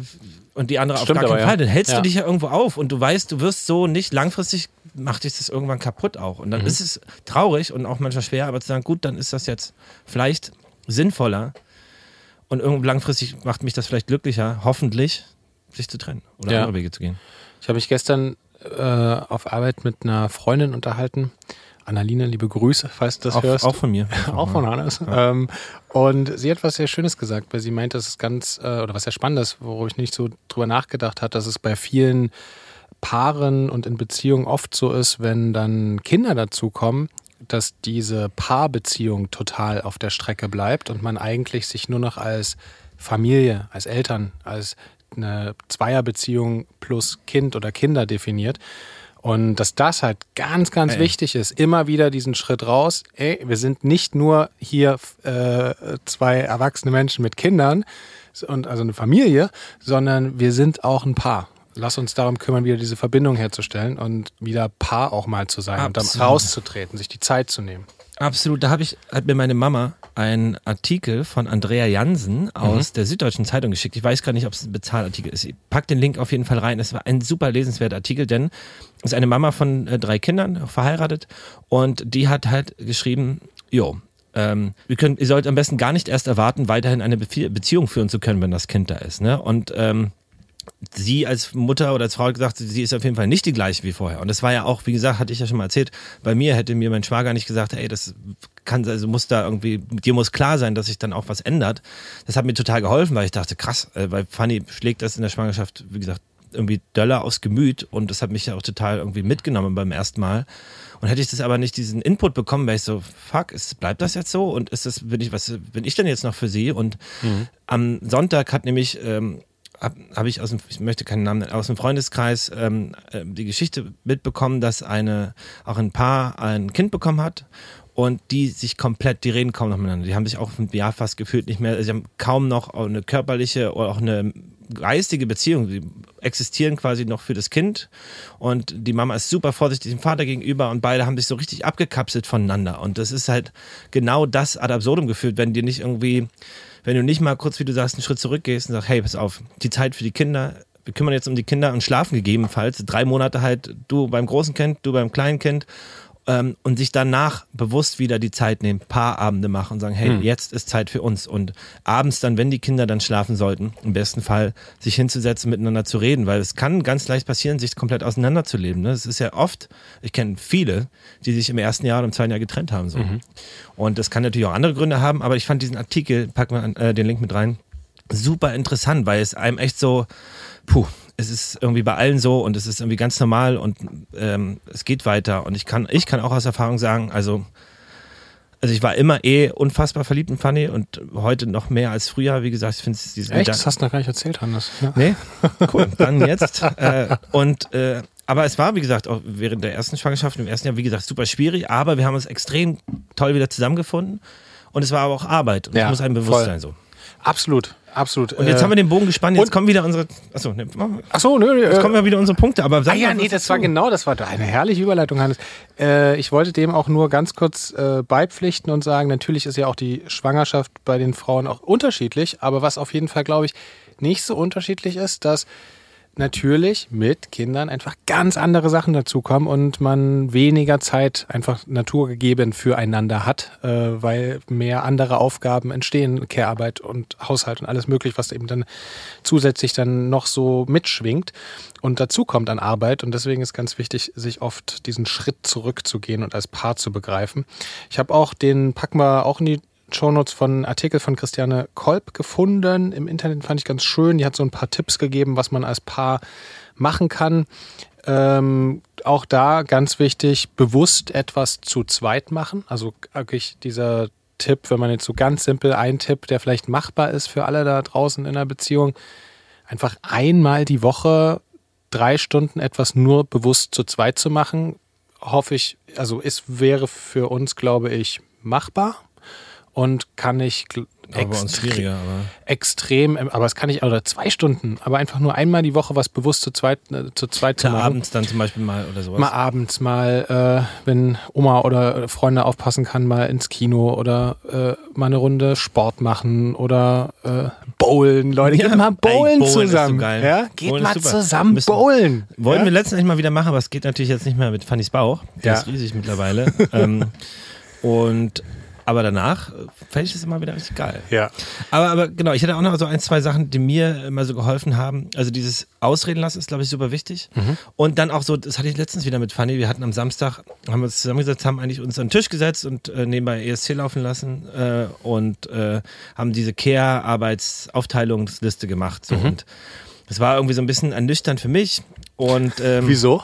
und die andere Stimmt auf gar keinen Fall, dann hältst ja. du dich ja irgendwo auf und du weißt, du wirst so nicht langfristig macht dich das irgendwann kaputt auch. Und dann mhm. ist es traurig und auch manchmal schwer, aber zu sagen, gut, dann ist das jetzt vielleicht sinnvoller und irgendwie langfristig macht mich das vielleicht glücklicher, hoffentlich, sich zu trennen oder ja. andere Wege zu gehen. Ich habe mich gestern äh, auf Arbeit mit einer Freundin unterhalten Annalina, liebe Grüße, falls du das auch, hörst. Auch von mir. auch von Hannes. Ja. Ähm, und sie hat was sehr Schönes gesagt, weil sie meint, dass es ganz, äh, oder was sehr Spannendes, worüber ich nicht so drüber nachgedacht habe, dass es bei vielen Paaren und in Beziehungen oft so ist, wenn dann Kinder dazukommen, dass diese Paarbeziehung total auf der Strecke bleibt und man eigentlich sich nur noch als Familie, als Eltern, als eine Zweierbeziehung plus Kind oder Kinder definiert. Und dass das halt ganz, ganz ey. wichtig ist, immer wieder diesen Schritt raus. Ey, wir sind nicht nur hier äh, zwei erwachsene Menschen mit Kindern und also eine Familie, sondern wir sind auch ein Paar. Lass uns darum kümmern, wieder diese Verbindung herzustellen und wieder Paar auch mal zu sein Absolut. und dann rauszutreten, sich die Zeit zu nehmen. Absolut, da habe ich, hat mir meine Mama einen Artikel von Andrea Jansen aus mhm. der Süddeutschen Zeitung geschickt. Ich weiß gar nicht, ob es ein Bezahlartikel ist. Ich pack den Link auf jeden Fall rein. Es war ein super lesenswerter Artikel, denn es ist eine Mama von äh, drei Kindern, verheiratet, und die hat halt geschrieben, jo, ähm, wir können, ihr sollt am besten gar nicht erst erwarten, weiterhin eine Beziehung führen zu können, wenn das Kind da ist. Ne? Und ähm, sie als Mutter oder als Frau gesagt, sie ist auf jeden Fall nicht die gleiche wie vorher. Und das war ja auch, wie gesagt, hatte ich ja schon mal erzählt, bei mir hätte mir mein Schwager nicht gesagt, ey, das kann, also muss da irgendwie, dir muss klar sein, dass sich dann auch was ändert. Das hat mir total geholfen, weil ich dachte, krass, äh, weil Fanny schlägt das in der Schwangerschaft, wie gesagt, irgendwie döller aus Gemüt und das hat mich ja auch total irgendwie mitgenommen beim ersten Mal. Und hätte ich das aber nicht diesen Input bekommen, wäre ich so, fuck, ist, bleibt das jetzt so? Und ist das, bin ich, was bin ich denn jetzt noch für sie? Und mhm. am Sonntag hat nämlich ähm, habe hab ich aus dem, ich möchte keinen Namen nennen, aus dem Freundeskreis ähm, äh, die Geschichte mitbekommen, dass eine, auch ein Paar ein Kind bekommen hat und die sich komplett, die reden kaum noch miteinander. Die haben sich auch ein Jahr fast gefühlt nicht mehr, sie haben kaum noch eine körperliche oder auch eine geistige Beziehung. Sie existieren quasi noch für das Kind und die Mama ist super vorsichtig dem Vater gegenüber und beide haben sich so richtig abgekapselt voneinander. Und das ist halt genau das ad absurdum geführt, wenn dir nicht irgendwie wenn du nicht mal kurz, wie du sagst, einen Schritt zurückgehst und sagst, hey, pass auf, die Zeit für die Kinder, wir kümmern jetzt um die Kinder und schlafen gegebenenfalls. Drei Monate halt, du beim großen Kind, du beim kleinen Kind ähm, und sich danach bewusst wieder die Zeit nehmen, Paarabende machen und sagen, hey, hm. jetzt ist Zeit für uns. Und abends dann, wenn die Kinder dann schlafen sollten, im besten Fall sich hinzusetzen, miteinander zu reden, weil es kann ganz leicht passieren, sich komplett auseinanderzuleben. Ne? Es ist ja oft, ich kenne viele, die sich im ersten Jahr oder im zweiten Jahr getrennt haben. So. Mhm. Und das kann natürlich auch andere Gründe haben, aber ich fand diesen Artikel, packen wir äh, den Link mit rein, super interessant, weil es einem echt so, puh, es ist irgendwie bei allen so und es ist irgendwie ganz normal und ähm, es geht weiter. Und ich kann, ich kann auch aus Erfahrung sagen, also, also ich war immer eh unfassbar verliebt in Fanny und heute noch mehr als früher. Wie gesagt, ich finde es dieses Echt? Das hast du noch gar nicht erzählt, Hannes. Ja. Nee? Cool. Dann jetzt. äh, und äh, aber es war, wie gesagt, auch während der ersten Schwangerschaft, im ersten Jahr, wie gesagt, super schwierig, aber wir haben uns extrem toll wieder zusammengefunden. Und es war aber auch Arbeit. Und ja, muss einem bewusst voll. sein so. Absolut, absolut. Und jetzt äh, haben wir den Bogen gespannt, jetzt kommen wieder unsere. Achso, ne, achso nö, Jetzt äh, kommen ja wieder unsere Punkte. Aber ah, ja, nee, das war genau, das war eine herrliche Überleitung, Hannes. Äh, ich wollte dem auch nur ganz kurz äh, beipflichten und sagen, natürlich ist ja auch die Schwangerschaft bei den Frauen auch unterschiedlich, aber was auf jeden Fall, glaube ich, nicht so unterschiedlich ist, dass natürlich mit Kindern einfach ganz andere Sachen dazukommen und man weniger Zeit einfach naturgegeben füreinander hat, äh, weil mehr andere Aufgaben entstehen, Care-Arbeit und Haushalt und alles mögliche, was eben dann zusätzlich dann noch so mitschwingt und dazu kommt an Arbeit und deswegen ist ganz wichtig, sich oft diesen Schritt zurückzugehen und als Paar zu begreifen. Ich habe auch den, packen wir auch in die Shownotes von Artikel von Christiane Kolb gefunden. Im Internet fand ich ganz schön. Die hat so ein paar Tipps gegeben, was man als Paar machen kann. Ähm, auch da ganz wichtig, bewusst etwas zu zweit machen. Also wirklich dieser Tipp, wenn man jetzt so ganz simpel einen Tipp, der vielleicht machbar ist für alle da draußen in einer Beziehung, einfach einmal die Woche drei Stunden etwas nur bewusst zu zweit zu machen, hoffe ich, also es wäre für uns, glaube ich, machbar und kann ich extre aber. extrem, aber es kann ich, oder zwei Stunden, aber einfach nur einmal die Woche was bewusst zu zweit, äh, zu zweit zu machen. abends dann zum Beispiel mal oder sowas? Mal abends mal, äh, wenn Oma oder Freunde aufpassen kann, mal ins Kino oder äh, mal eine Runde Sport machen oder äh, bowlen. Leute, ja, geht mal bowlen, bowlen zusammen. So ja? Geht bowlen mal zusammen Müssen, bowlen. Wollen ja? wir letztendlich mal wieder machen, aber es geht natürlich jetzt nicht mehr mit Fannys Bauch. Der ja. ist riesig mittlerweile. ähm, und aber danach äh, fände ich das immer wieder richtig geil. Ja. Aber, aber genau, ich hatte auch noch so ein, zwei Sachen, die mir immer so geholfen haben. Also dieses Ausreden lassen ist, glaube ich, super wichtig. Mhm. Und dann auch so, das hatte ich letztens wieder mit Fanny. Wir hatten am Samstag, haben wir uns zusammengesetzt, haben eigentlich uns an den Tisch gesetzt und äh, nebenbei ESC laufen lassen äh, und äh, haben diese Care-Arbeitsaufteilungsliste gemacht. So. Mhm. Und das war irgendwie so ein bisschen ernüchternd für mich. Und, ähm, Wieso?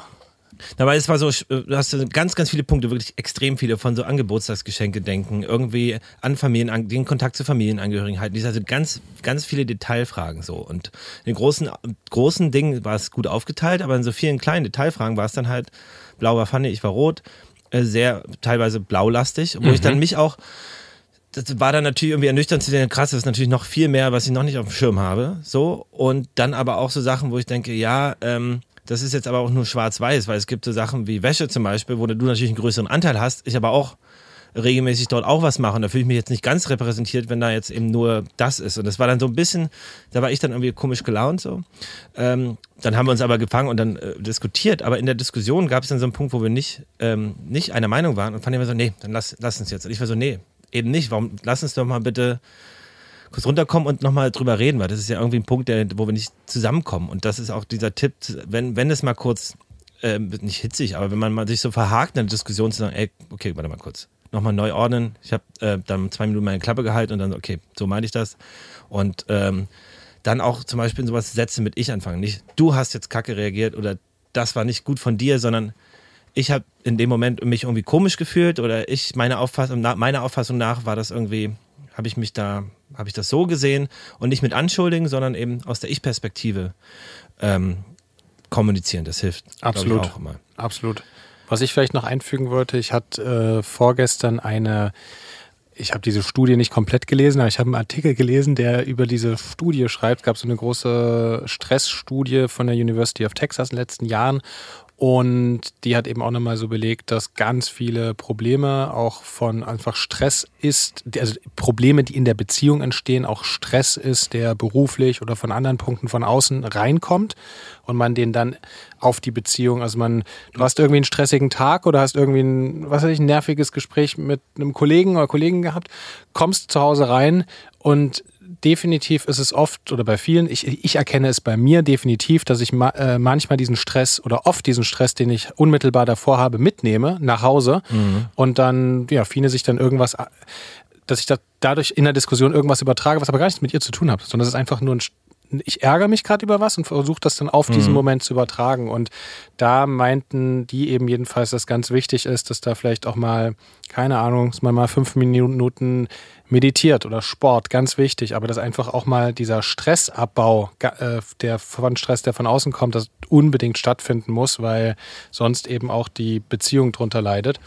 Dabei es war so, du hast ganz, ganz viele Punkte, wirklich extrem viele von so Angebotsgeschenke denken, irgendwie an Familien, den Kontakt zu Familienangehörigen Das also ganz, ganz viele Detailfragen so. Und in den großen, großen Dingen war es gut aufgeteilt, aber in so vielen kleinen Detailfragen war es dann halt, blau war Pfanne, ich war rot, äh, sehr teilweise blaulastig, wo mhm. ich dann mhm. mich auch das war dann natürlich irgendwie ernüchternd zu sehen, krass, das ist natürlich noch viel mehr, was ich noch nicht auf dem Schirm habe. So. Und dann aber auch so Sachen, wo ich denke, ja, ähm, das ist jetzt aber auch nur schwarz-weiß, weil es gibt so Sachen wie Wäsche zum Beispiel, wo du natürlich einen größeren Anteil hast. Ich aber auch regelmäßig dort auch was mache. Und da fühle ich mich jetzt nicht ganz repräsentiert, wenn da jetzt eben nur das ist. Und das war dann so ein bisschen, da war ich dann irgendwie komisch gelaunt so. Ähm, dann haben wir uns aber gefangen und dann äh, diskutiert. Aber in der Diskussion gab es dann so einen Punkt, wo wir nicht, ähm, nicht einer Meinung waren und fanden wir so, nee, dann lass, lass uns jetzt. Und ich war so, nee, eben nicht. Warum, lass uns doch mal bitte kurz runterkommen und nochmal drüber reden, weil das ist ja irgendwie ein Punkt, der, wo wir nicht zusammenkommen. Und das ist auch dieser Tipp, wenn, wenn es mal kurz, äh, nicht hitzig, aber wenn man mal sich so verhakt in der Diskussion zu sagen, ey, okay, warte mal kurz, nochmal neu ordnen. Ich habe äh, dann zwei Minuten meine Klappe gehalten und dann, okay, so meine ich das. Und ähm, dann auch zum Beispiel in sowas Sätze mit ich anfangen. Nicht, du hast jetzt kacke reagiert oder das war nicht gut von dir, sondern ich habe in dem Moment mich irgendwie komisch gefühlt oder ich, meine Auffassung, meiner Auffassung nach war das irgendwie habe ich mich da, habe ich das so gesehen und nicht mit Anschuldigen, sondern eben aus der Ich-Perspektive ähm, kommunizieren. Das hilft absolut auch immer. Absolut. Was ich vielleicht noch einfügen wollte, ich hatte äh, vorgestern eine ich habe diese Studie nicht komplett gelesen, aber ich habe einen Artikel gelesen, der über diese Studie schreibt. Es gab so eine große Stressstudie von der University of Texas in den letzten Jahren. Und die hat eben auch nochmal so belegt, dass ganz viele Probleme auch von einfach Stress ist, also Probleme, die in der Beziehung entstehen, auch Stress ist, der beruflich oder von anderen Punkten von außen reinkommt und man den dann auf die Beziehung, also man, du hast irgendwie einen stressigen Tag oder hast irgendwie ein, was weiß ich, ein nerviges Gespräch mit einem Kollegen oder Kollegen gehabt, kommst zu Hause rein und definitiv ist es oft oder bei vielen, ich, ich erkenne es bei mir definitiv, dass ich ma, äh, manchmal diesen Stress oder oft diesen Stress, den ich unmittelbar davor habe, mitnehme nach Hause mhm. und dann, ja, viele sich dann irgendwas, dass ich da dadurch in der Diskussion irgendwas übertrage, was aber gar nichts mit ihr zu tun hat, sondern es ist einfach nur ein ich ärgere mich gerade über was und versuche das dann auf mhm. diesen Moment zu übertragen. Und da meinten die eben jedenfalls, dass ganz wichtig ist, dass da vielleicht auch mal, keine Ahnung, dass man mal fünf Minuten meditiert oder Sport, ganz wichtig, aber dass einfach auch mal dieser Stressabbau, äh, der von Stress, der von außen kommt, das unbedingt stattfinden muss, weil sonst eben auch die Beziehung drunter leidet.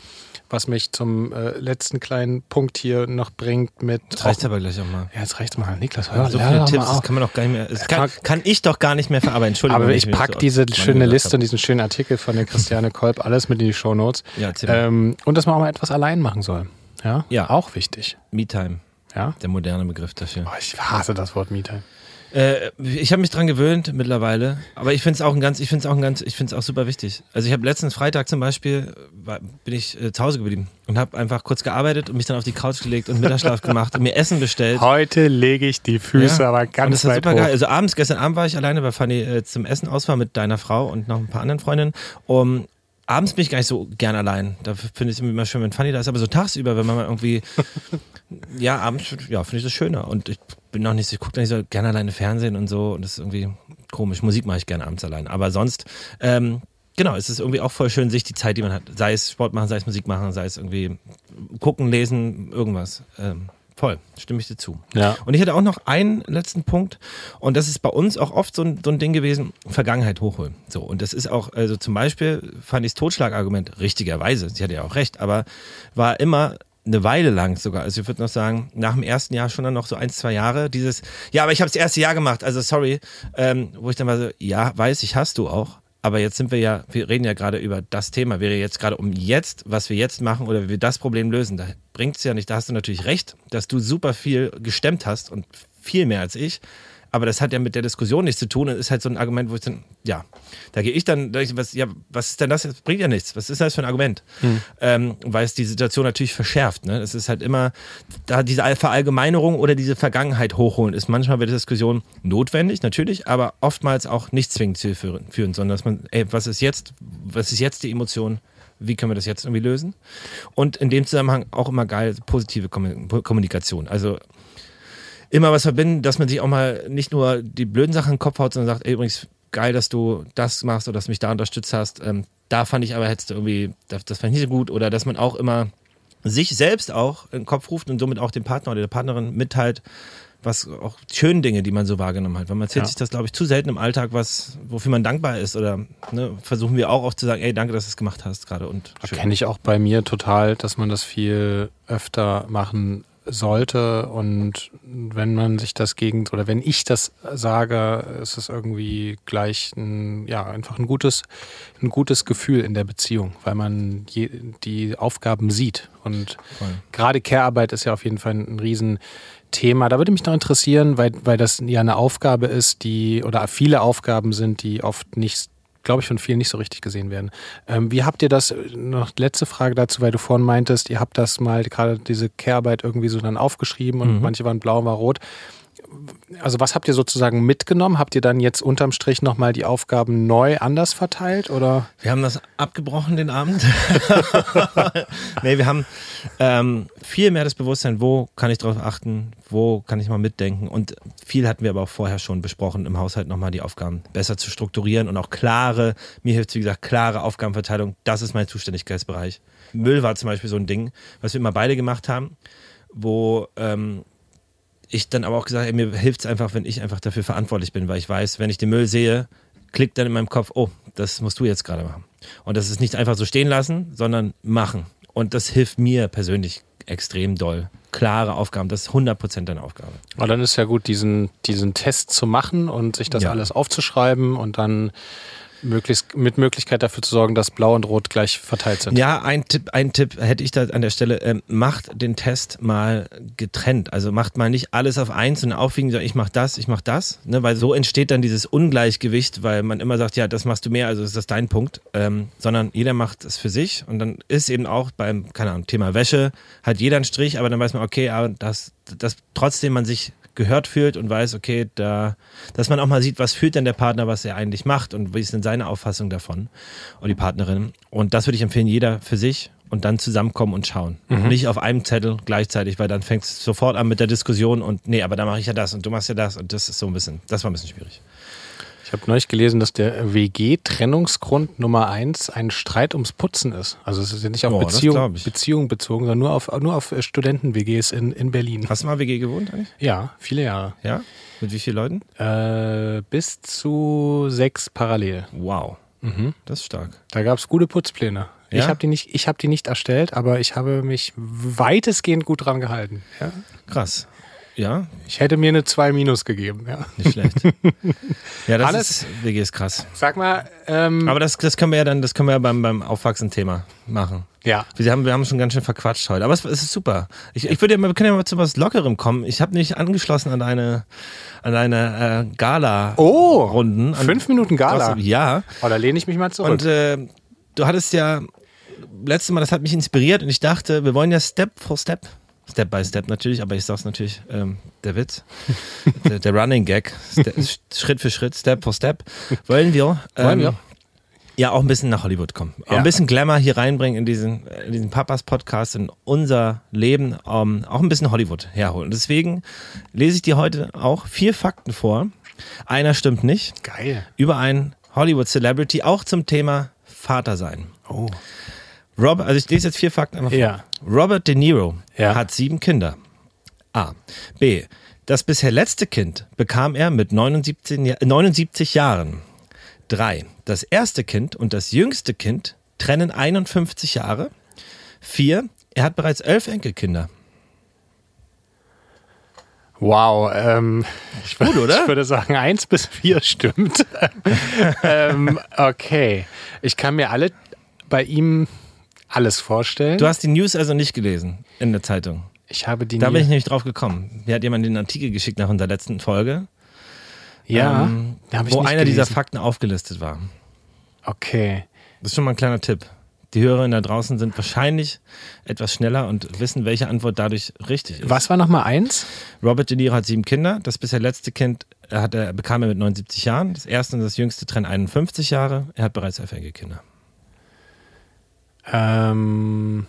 Was mich zum äh, letzten kleinen Punkt hier noch bringt mit. Das reicht aber gleich auch mal. Ja, jetzt reicht's mal. Niklas, hör, so viele Tipps, das kann man doch gar nicht mehr. Das kann, kann, ich doch gar nicht mehr verarbeiten. Entschuldigung. Aber ich packe so diese schöne Liste und diesen schönen Artikel von der Christiane Kolb alles mit in die Shownotes. Ja, ähm, und dass man auch mal etwas allein machen soll. Ja, ja. auch wichtig. Me-Time. Ja. Der moderne Begriff dafür. Oh, ich hasse das Wort Me-Time. Äh, ich habe mich dran gewöhnt mittlerweile, aber ich finde es auch ein ganz, ich finde es auch ein ganz, ich finde es auch super wichtig. Also ich habe letzten Freitag zum Beispiel war, bin ich äh, zu Hause geblieben und habe einfach kurz gearbeitet und mich dann auf die Couch gelegt und Mittagsschlaf gemacht und mir Essen bestellt. Heute lege ich die Füße ja. aber ganz und das war super hoch. geil. Also abends, gestern Abend war ich alleine bei Fanny äh, zum Essen aus, war mit deiner Frau und noch ein paar anderen Freundinnen. Um, abends bin ich gar nicht so gern allein. Da finde ich es immer schön, wenn Fanny da ist. Aber so tagsüber, wenn man mal irgendwie ja, abends ja, finde ich das schöner. Und ich bin noch nicht so, ich gucke nicht so gerne alleine Fernsehen und so. Und das ist irgendwie komisch. Musik mache ich gerne abends allein. Aber sonst, ähm, genau, es ist irgendwie auch voll schön, sich die Zeit, die man hat, sei es Sport machen, sei es Musik machen, sei es irgendwie gucken, lesen, irgendwas. Ähm, Voll, stimme ich dir zu. Ja. Und ich hätte auch noch einen letzten Punkt. Und das ist bei uns auch oft so ein, so ein Ding gewesen, Vergangenheit hochholen. So, und das ist auch, also zum Beispiel fand ich das Totschlagargument richtigerweise, sie hatte ja auch recht, aber war immer eine Weile lang sogar, also ich würde noch sagen, nach dem ersten Jahr schon dann noch so ein, zwei Jahre, dieses, ja, aber ich habe das erste Jahr gemacht, also sorry, ähm, wo ich dann mal so, ja, weiß ich, hast du auch, aber jetzt sind wir ja, wir reden ja gerade über das Thema, wäre jetzt gerade um jetzt, was wir jetzt machen oder wie wir das Problem lösen. Da bringt es ja nicht, da hast du natürlich recht, dass du super viel gestemmt hast und viel mehr als ich. Aber das hat ja mit der Diskussion nichts zu tun. Das ist halt so ein Argument, wo ich dann, ja, da gehe ich dann, was, ja, was ist denn das? Das bringt ja nichts. Was ist das für ein Argument? Hm. Ähm, weil es die Situation natürlich verschärft. Ne? Es ist halt immer, da diese Verallgemeinerung oder diese Vergangenheit hochholen, ist manchmal bei der Diskussion notwendig, natürlich, aber oftmals auch nicht zwingend zielführend, sondern dass man, ey, was ist jetzt, was ist jetzt die Emotion? wie können wir das jetzt irgendwie lösen? Und in dem Zusammenhang auch immer geil, positive Kommunikation. Also immer was verbinden, dass man sich auch mal nicht nur die blöden Sachen in den Kopf haut, sondern sagt, ey, übrigens, geil, dass du das machst oder dass du mich da unterstützt hast. Ähm, da fand ich aber hättest du irgendwie, das, das fand ich nicht so gut. Oder dass man auch immer sich selbst auch in den Kopf ruft und somit auch dem Partner oder der Partnerin mitteilt, was auch schöne Dinge, die man so wahrgenommen hat. Weil man erzählt ja. sich das, glaube ich, zu selten im Alltag, was, wofür man dankbar ist. Oder ne, versuchen wir auch oft zu sagen, ey, danke, dass du es gemacht hast gerade. Und kenne ich auch bei mir total, dass man das viel öfter machen sollte. Und wenn man sich das gegen, oder wenn ich das sage, ist es irgendwie gleich ein, ja, einfach ein gutes, ein gutes Gefühl in der Beziehung, weil man je, die Aufgaben sieht. Und Voll. gerade Care-Arbeit ist ja auf jeden Fall ein, Riesenthema. Da würde mich noch interessieren, weil, weil das ja eine Aufgabe ist, die, oder viele Aufgaben sind, die oft nicht glaube ich, von vielen nicht so richtig gesehen werden. Ähm, wie habt ihr das, noch letzte Frage dazu, weil du vorhin meintest, ihr habt das mal gerade diese Care-Arbeit irgendwie so dann aufgeschrieben und mhm. manche waren blau und war rot also was habt ihr sozusagen mitgenommen? Habt ihr dann jetzt unterm Strich nochmal die Aufgaben neu anders verteilt oder? Wir haben das abgebrochen den Abend. nee, wir haben ähm, viel mehr das Bewusstsein, wo kann ich darauf achten, wo kann ich mal mitdenken und viel hatten wir aber auch vorher schon besprochen, im Haushalt nochmal die Aufgaben besser zu strukturieren und auch klare, mir hilft wie gesagt, klare Aufgabenverteilung, das ist mein Zuständigkeitsbereich. Müll war zum Beispiel so ein Ding, was wir immer beide gemacht haben, wo ähm, ich dann aber auch gesagt, ey, mir hilft es einfach, wenn ich einfach dafür verantwortlich bin, weil ich weiß, wenn ich den Müll sehe, klickt dann in meinem Kopf, oh, das musst du jetzt gerade machen. Und das ist nicht einfach so stehen lassen, sondern machen. Und das hilft mir persönlich extrem doll. Klare Aufgaben, das ist 100% deine Aufgabe. Aber dann ist ja gut, diesen, diesen Test zu machen und sich das ja. alles aufzuschreiben und dann möglichst mit Möglichkeit dafür zu sorgen, dass Blau und Rot gleich verteilt sind. Ja, ein Tipp, ein Tipp hätte ich da an der Stelle. Ähm, macht den Test mal getrennt. Also macht mal nicht alles auf eins und aufwiegen, ich mach das, ich mach das. Ne? Weil so entsteht dann dieses Ungleichgewicht, weil man immer sagt, ja, das machst du mehr, also ist das dein Punkt. Ähm, sondern jeder macht es für sich und dann ist eben auch beim, keine Ahnung, Thema Wäsche, hat jeder einen Strich, aber dann weiß man, okay, aber das, das trotzdem man sich gehört fühlt und weiß, okay, da, dass man auch mal sieht, was fühlt denn der Partner, was er eigentlich macht und wie ist denn seine Auffassung davon und die Partnerin. Und das würde ich empfehlen, jeder für sich und dann zusammenkommen und schauen. Mhm. Nicht auf einem Zettel gleichzeitig, weil dann fängt es sofort an mit der Diskussion und nee, aber da mache ich ja das und du machst ja das und das ist so ein bisschen, das war ein bisschen schwierig. Ich habe neulich gelesen, dass der WG-Trennungsgrund Nummer eins ein Streit ums Putzen ist. Also es ist ja nicht auf oh, Beziehung, Beziehung bezogen, sondern nur auf, nur auf Studenten-WGs in, in Berlin. Hast du mal WG gewohnt eigentlich? Ja, viele Jahre. Ja? Mit wie vielen Leuten? Äh, bis zu sechs parallel. Wow. Mhm. Das ist stark. Da gab es gute Putzpläne. Ja? Ich habe die, nicht, hab die nicht erstellt, aber ich habe mich weitestgehend gut dran gehalten. Ja? Krass. Ja. Ich hätte mir eine 2 minus gegeben, ja. Nicht schlecht. ja, das Alles, ist, WG ist krass. Sag mal, ähm, Aber das, das können wir ja dann, das können wir ja beim, beim Aufwachsen-Thema machen. Ja. Wir haben, wir haben schon ganz schön verquatscht heute. Aber es, es ist super. Ich, ich würde ja, wir können ja mal zu was Lockerem kommen. Ich habe nicht angeschlossen an deine, an deine äh, Gala-Runden. Oh, fünf Minuten Gala. Ja. Oh, da lehne ich mich mal zurück. Und äh, du hattest ja letztes Mal, das hat mich inspiriert und ich dachte, wir wollen ja Step for Step Step by Step natürlich, aber ich sag's natürlich, ähm, der Witz, der, der, Running Gag, Schritt für Schritt, Step for Step, wollen wir, ähm, wollen wir? ja auch ein bisschen nach Hollywood kommen. Ja. Ein bisschen Glamour hier reinbringen in diesen, in diesen Papas-Podcast, in unser Leben, ähm, auch ein bisschen Hollywood herholen. Und deswegen lese ich dir heute auch vier Fakten vor. Einer stimmt nicht. Geil. Über einen Hollywood-Celebrity, auch zum Thema Vater sein. Oh. Rob, also ich lese jetzt vier Fakten einmal vor. Ja. Robert De Niro ja. hat sieben Kinder. A. B. Das bisher letzte Kind bekam er mit 79, Ja- 79 Jahren. 3. Das erste Kind und das jüngste Kind trennen 51 Jahre. 4. Er hat bereits elf Enkelkinder. Wow, ähm, ich, Gut, oder? ich würde sagen, eins bis vier stimmt. ähm, okay. Ich kann mir alle bei ihm alles vorstellen. Du hast die News also nicht gelesen in der Zeitung. ich habe die Da bin ich nämlich drauf gekommen. Mir hat jemand den Artikel geschickt nach unserer letzten Folge, ja, ähm, da habe ich wo einer dieser gelesen. Fakten aufgelistet war. Okay. Das ist schon mal ein kleiner Tipp. Die Hörerinnen da draußen sind wahrscheinlich etwas schneller und wissen, welche Antwort dadurch richtig ist. Was war nochmal eins? Robert De Niro hat sieben Kinder. Das bisher letzte Kind hat er, bekam er mit 79 Jahren. Das erste und das jüngste trennen 51 Jahre. Er hat bereits elf Enkelkinder. Ähm,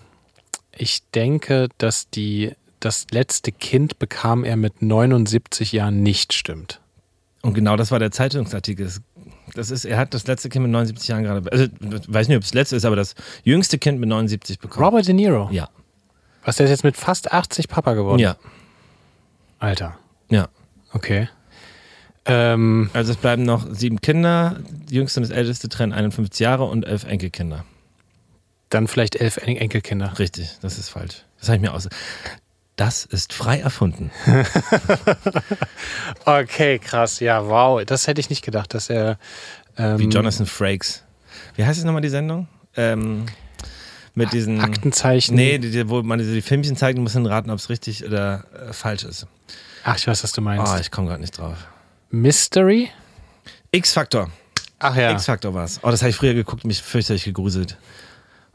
ich denke, dass die das letzte Kind bekam er mit 79 Jahren nicht stimmt. Und genau das war der Zeitungsartikel. Das- ist, er hat das letzte Kind mit 79 Jahren gerade, also ich weiß nicht, ob es das letzte ist, aber das jüngste Kind mit 79 bekommen. Robert De Niro. Ja. Was der ist jetzt mit fast 80 Papa geworden. Ja. Alter. Ja. Okay. Ähm, Also es bleiben noch sieben Kinder, die jüngste und das älteste trennen 51 Jahre und elf Enkelkinder. Dann vielleicht elf En Enkelkinder. Richtig, das ist falsch. Das habe ich mir aus. Das ist frei erfunden. Okay, krass. Ja, wow. Das hätte ich nicht gedacht, dass er. Ähm, Wie Jonathan Frakes. Wie heißt es nochmal die Sendung? Ähm, mit diesen. Aktenzeichen. Nee, die, die, wo man diese die Filmchen zeigt und muss dann raten, ob es richtig oder äh, falsch ist. Ach, ich weiß, was du Oh, meinst. ich komme gerade nicht drauf. Mystery? X-Factor. Ach ja. X-Factor war es. Oh, das habe ich früher geguckt und mich fürchterlich gegruselt.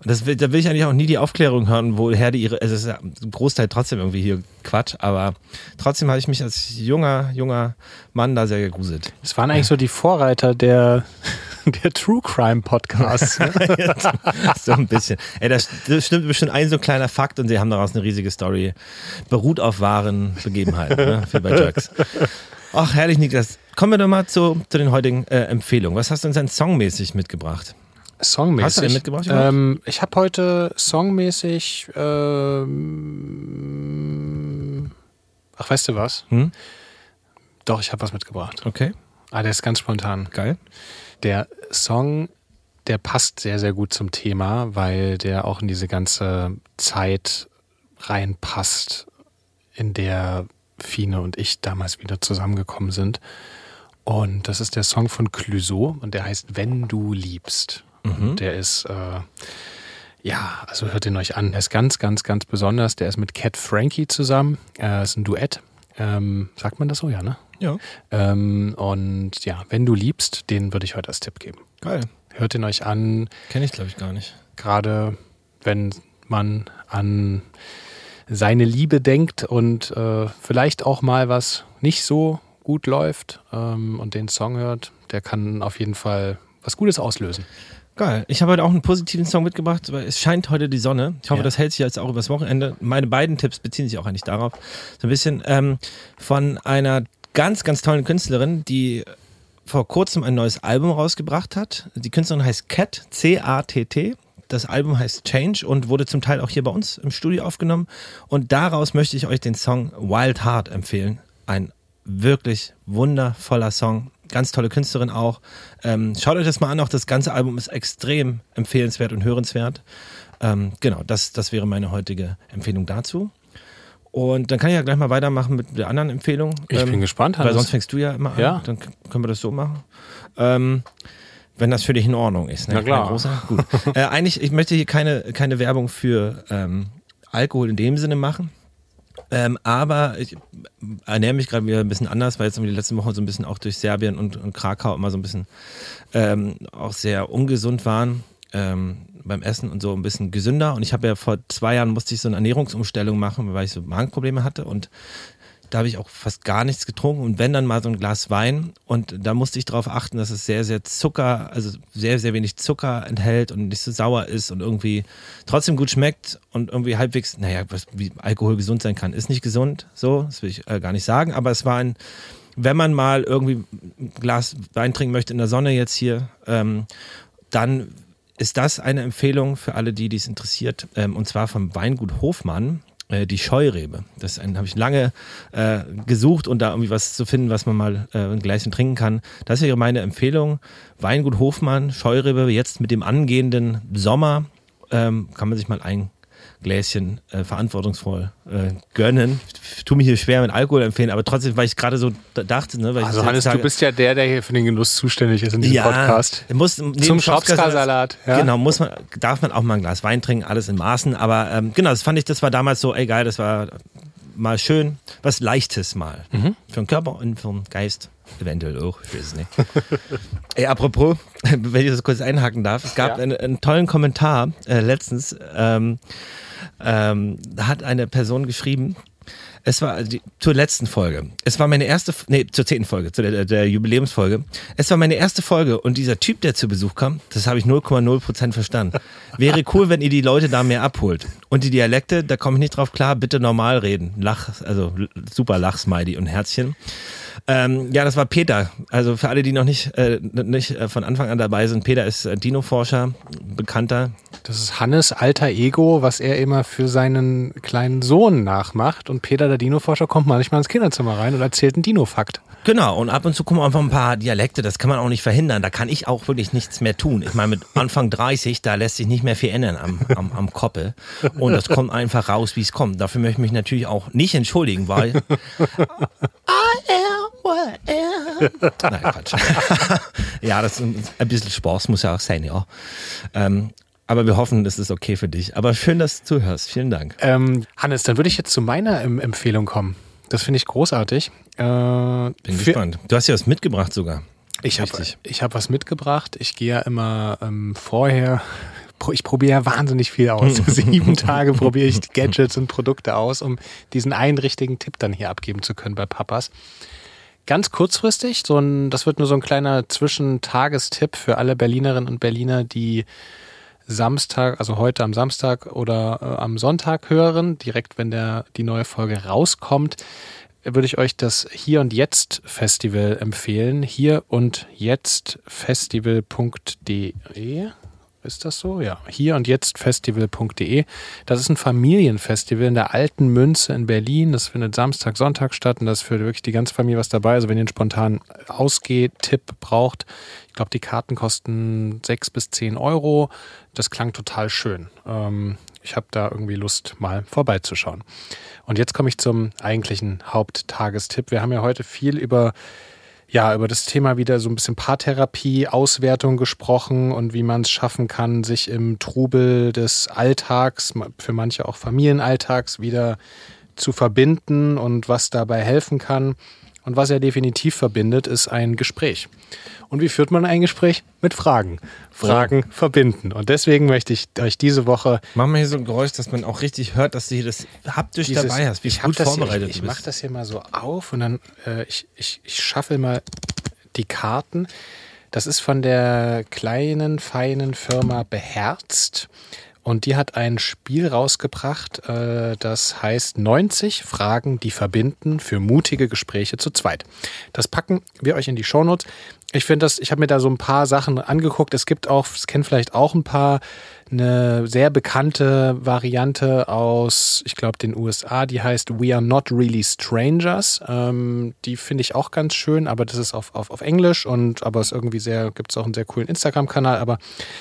Das, will- da will ich eigentlich auch nie die Aufklärung hören, woher die ihre. Also es ist ja ein Großteil trotzdem irgendwie hier Quatsch, aber trotzdem habe ich mich als junger, junger Mann da sehr gegruselt. Das waren eigentlich so die Vorreiter der, der True Crime Podcasts. so ein bisschen. Ey, das, stimmt bestimmt ein so kleiner Fakt und sie haben daraus eine riesige Story. Beruht auf wahren Begebenheiten, ne? Für bei Jerks. Ach, herrlich, Niklas. Kommen wir doch mal zu, zu den heutigen äh, Empfehlungen. Was hast du uns denn songmäßig mitgebracht? Songmäßig. Hast du den mitgebracht? Ähm, ich habe heute songmäßig. Ähm, ach, weißt du was? Hm? Doch, ich habe was mitgebracht. Okay, Ah, der ist ganz spontan. geil. Der Song, der passt sehr, sehr gut zum Thema, weil der auch in diese ganze Zeit reinpasst, in der Fine und ich damals wieder zusammengekommen sind. Und das ist der Song von Clouseau und der heißt Wenn du liebst. Und der ist, äh, ja, also hört ihn euch an. Der ist ganz, ganz, ganz besonders. Der ist mit Cat Frankie zusammen. Äh, ist ein Duett. Ähm, sagt man das so, ja, ne? Ja, Ähm, und ja, wenn du liebst, den würde ich heute als Tipp geben. geil. Hört ihn euch an, Kenne ich, glaube ich, gar nicht. gerade wenn man an seine Liebe denkt und äh, vielleicht auch mal was nicht so gut läuft ähm, und den Song hört, der kann auf jeden Fall was Gutes auslösen. Geil. Ich habe heute auch einen positiven Song mitgebracht, weil es scheint heute die Sonne. Ich hoffe, Ja. das hält sich jetzt auch übers Wochenende. Meine beiden Tipps beziehen sich auch eigentlich darauf. So ein bisschen ähm, von einer ganz, ganz tollen Künstlerin, die vor kurzem ein neues Album rausgebracht hat. Die Künstlerin heißt Cat, C-A-T-T. Das Album heißt Change und wurde zum Teil auch hier bei uns im Studio aufgenommen. Und daraus möchte ich euch den Song Wild Heart empfehlen. Ein wirklich wundervoller Song. Ganz tolle Künstlerin auch. Ähm, schaut euch das mal an. Auch das ganze Album ist extrem empfehlenswert und hörenswert. Ähm, genau, das, das wäre meine heutige Empfehlung dazu. Und dann kann ich ja gleich mal weitermachen mit der anderen Empfehlung. Ich Ähm, bin gespannt, Weil Hannes. sonst fängst du ja immer an. Ja. Dann können wir das so machen. Ähm, wenn das für dich in Ordnung ist. Ne? Na klar. Großer? Gut. äh, eigentlich, ich möchte hier keine, keine Werbung für ähm, Alkohol in dem Sinne machen. Ähm, aber ich ernähre mich gerade wieder ein bisschen anders, weil jetzt die letzten Wochen so ein bisschen auch durch Serbien und, und Krakau immer so ein bisschen ähm, auch sehr ungesund waren ähm, beim Essen und so ein bisschen gesünder. Und ich habe ja vor zwei Jahren musste ich so eine Ernährungsumstellung machen, weil ich so Magenprobleme hatte und da habe ich auch fast gar nichts getrunken und wenn dann mal so ein Glas Wein und da musste ich darauf achten, dass es sehr, sehr Zucker, also sehr, sehr wenig Zucker enthält und nicht so sauer ist und irgendwie trotzdem gut schmeckt und irgendwie halbwegs, naja, was, wie Alkohol gesund sein kann, ist nicht gesund, so, das will ich äh, gar nicht sagen, aber es war ein, wenn man mal irgendwie ein Glas Wein trinken möchte in der Sonne jetzt hier, ähm, dann ist das eine Empfehlung für alle, die dies interessiert, ähm, und zwar vom Weingut Hofmann. Äh, die Scheurebe. Das habe ich lange äh, gesucht und da irgendwie was zu finden, was man mal äh, ein trinken kann. Das wäre meine Empfehlung. Weingut Hofmann, Scheurebe, jetzt mit dem angehenden Sommer ähm, kann man sich mal ein Gläschen äh, verantwortungsvoll äh, gönnen. Ich tue mir hier schwer mit Alkohol empfehlen, aber trotzdem, weil ich gerade so dachte. Ne, weil also Hannes, sage, du bist ja der, der hier für den Genuss zuständig ist in diesem ja, Podcast. Muss, Zum Schopska-Salat. Ja? Genau, muss man, darf man auch mal ein Glas Wein trinken, alles in Maßen. Aber ähm, genau, das fand ich, das war damals so, ey geil, das war mal schön, was Leichtes mal. Mhm. Für den Körper und für den Geist. Eventuell auch, ich weiß es nicht. Ey, apropos, wenn ich das kurz einhaken darf, es gab Ja. einen, einen tollen Kommentar äh, letztens. Ähm, ähm, hat eine Person geschrieben, es war die, zur letzten Folge. Es war meine erste, nee, zur zehnten Folge, zu der, der Jubiläumsfolge. Es war meine erste Folge und dieser Typ, der zu Besuch kam, das habe ich 0,0% verstanden. Wäre cool, wenn ihr die Leute da mehr abholt. Und die Dialekte, da komme ich nicht drauf klar, bitte normal reden. Lach, also super Lachsmiley und Herzchen. Ähm, ja, das war Peter. Also für alle, die noch nicht, äh, nicht äh, von Anfang an dabei sind, Peter ist äh, Dino-Forscher, bekannter. Das ist Hannes alter Ego, was er immer für seinen kleinen Sohn nachmacht. Und Peter, der Dino-Forscher, kommt manchmal ins Kinderzimmer rein und erzählt einen Dino-Fakt. Genau, und ab und zu kommen einfach ein paar Dialekte, das kann man auch nicht verhindern. Da kann ich auch wirklich nichts mehr tun. Ich meine, mit Anfang 30, da lässt sich nicht mehr viel ändern am, am, am Koppe. Und das kommt einfach raus, wie es kommt. Dafür möchte ich mich natürlich auch nicht entschuldigen, weil. I Nein, Quatsch. ja, das ist ein bisschen Spaß muss ja auch sein, ja. Ähm, aber wir hoffen, es ist okay für dich. Aber schön, dass du zuhörst. Vielen Dank. Ähm, Hannes, dann würde ich jetzt zu meiner ähm, Empfehlung kommen. Das finde ich großartig. Äh, Bin gespannt. Du hast ja was mitgebracht sogar. Ich habe Richtig. ich hab was mitgebracht. Ich gehe ja immer ähm, vorher, ich probiere ja wahnsinnig viel aus. Sieben Tage probiere ich Gadgets und Produkte aus, um diesen einen richtigen Tipp dann hier abgeben zu können bei Papas. Ganz kurzfristig, so ein, das wird nur so ein kleiner Zwischentagestipp für alle Berlinerinnen und Berliner, die Samstag, also heute am Samstag oder äh, am Sonntag hören, direkt wenn der, die neue Folge rauskommt, würde ich euch das Hier und Jetzt Festival empfehlen. Hier und Jetzt Festival.de. Ist das so? Ja. Hier und jetzt Festival.de. Das ist ein Familienfestival in der alten Münze in Berlin. Das findet Samstag, Sonntag statt und das ist für wirklich die ganze Familie was dabei. Also wenn ihr einen spontanen Ausgeh-Tipp braucht, ich glaube, die Karten kosten sechs bis zehn Euro. Das klang total schön. Ähm, ich habe da irgendwie Lust, mal vorbeizuschauen. Und jetzt komme ich zum eigentlichen Haupttagestipp. Wir haben ja heute viel über ja, über das Thema wieder so ein bisschen Paartherapie, Auswertung gesprochen und wie man es schaffen kann, sich im Trubel des Alltags, für manche auch Familienalltags, wieder zu verbinden und was dabei helfen kann. Und was er definitiv verbindet, ist ein Gespräch. Und wie führt man ein Gespräch? Mit Fragen. Fragen verbinden. Und deswegen möchte ich euch diese Woche Mach mal hier so ein Geräusch, dass man auch richtig hört, dass du hier das haptisch dieses- dabei hast, wie ich gut das vorbereitet hier, ich, ich mache das hier mal so auf und dann äh, ich, ich, ich schaffel mal die Karten. Das ist von der kleinen, feinen Firma Beherzt. Und die hat ein Spiel rausgebracht, äh, das heißt 90 Fragen, die verbinden für mutige Gespräche zu zweit. Das packen wir euch in die Shownotes. Ich finde das, ich habe mir da so ein paar Sachen angeguckt. Es gibt auch, es kennen vielleicht auch ein paar, eine sehr bekannte Variante aus, ich glaube, den USA, die heißt We Are Not Really Strangers. Ähm, die finde ich auch ganz schön, aber das ist auf, auf, auf Englisch und aber es irgendwie sehr, gibt es auch einen sehr coolen Instagram-Kanal, aber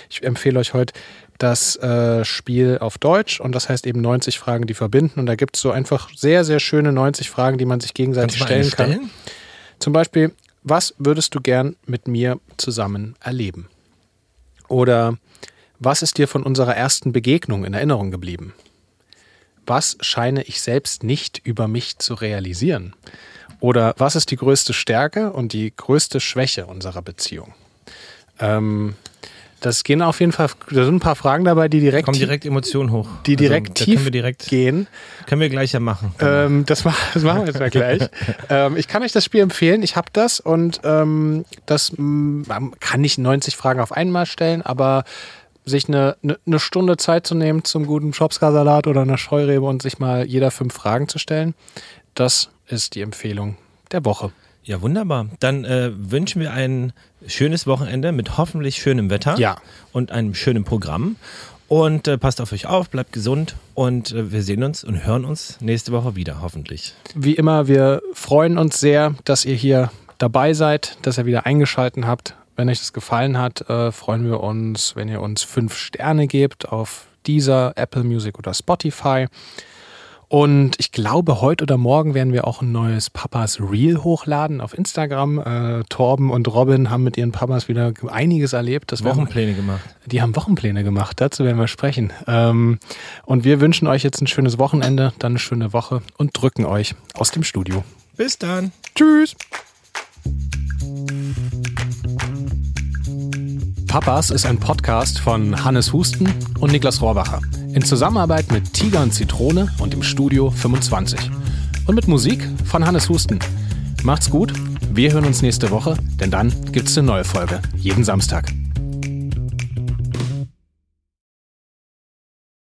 ich empfehle euch heute das äh, Spiel auf Deutsch und das heißt eben 90 Fragen, die verbinden. Und da gibt es so einfach sehr, sehr schöne 90 Fragen, die man sich gegenseitig eine stellen kann. stellen? Zum Beispiel, was würdest du gern mit mir zusammen erleben? Oder was ist dir von unserer ersten Begegnung in Erinnerung geblieben? Was scheine ich selbst nicht über mich zu realisieren? Oder was ist die größte Stärke und die größte Schwäche unserer Beziehung? Ähm, das gehen auf jeden Fall, da sind ein paar Fragen dabei, die direkt, Kommen direkt Emotionen hoch. die direkt also, da tief können wir direkt, gehen. können wir gleich ja machen. Ähm, das, mach, das machen wir jetzt mal gleich. ähm, ich kann euch das Spiel empfehlen. Ich habe das und ähm, das mm, man kann nicht 90 Fragen auf einmal stellen, aber sich eine, eine, eine Stunde Zeit zu nehmen zum guten Schopska-Salat oder einer Scheurebe und sich mal jeder fünf Fragen zu stellen, das ist die Empfehlung der Woche. Ja, wunderbar. Dann äh, wünschen wir ein schönes Wochenende mit hoffentlich schönem Wetter Ja. und einem schönen Programm. Und äh, passt auf euch auf, bleibt gesund und äh, wir sehen uns und hören uns nächste Woche wieder, hoffentlich. Wie immer, wir freuen uns sehr, dass ihr hier dabei seid, dass ihr wieder eingeschalten habt. Wenn euch das gefallen hat, äh, freuen wir uns, wenn ihr uns fünf Sterne gebt auf dieser Apple Music oder Spotify. Und ich glaube, heute oder morgen werden wir auch ein neues Papas Reel hochladen auf Instagram. Äh, Torben und Robin haben mit ihren Papas wieder einiges erlebt. Das Wochenpläne wir, gemacht. Die haben Wochenpläne gemacht, dazu werden wir sprechen. Ähm, und wir wünschen euch jetzt ein schönes Wochenende, dann eine schöne Woche und drücken euch aus dem Studio. Bis dann. Tschüss. Papas ist ein Podcast von Hannes Husten und Niklas Rohrbacher in Zusammenarbeit mit Tiger und Zitrone und dem Studio 25 und mit Musik von Hannes Husten. Macht's gut, wir hören uns nächste Woche, denn dann gibt's eine neue Folge jeden Samstag.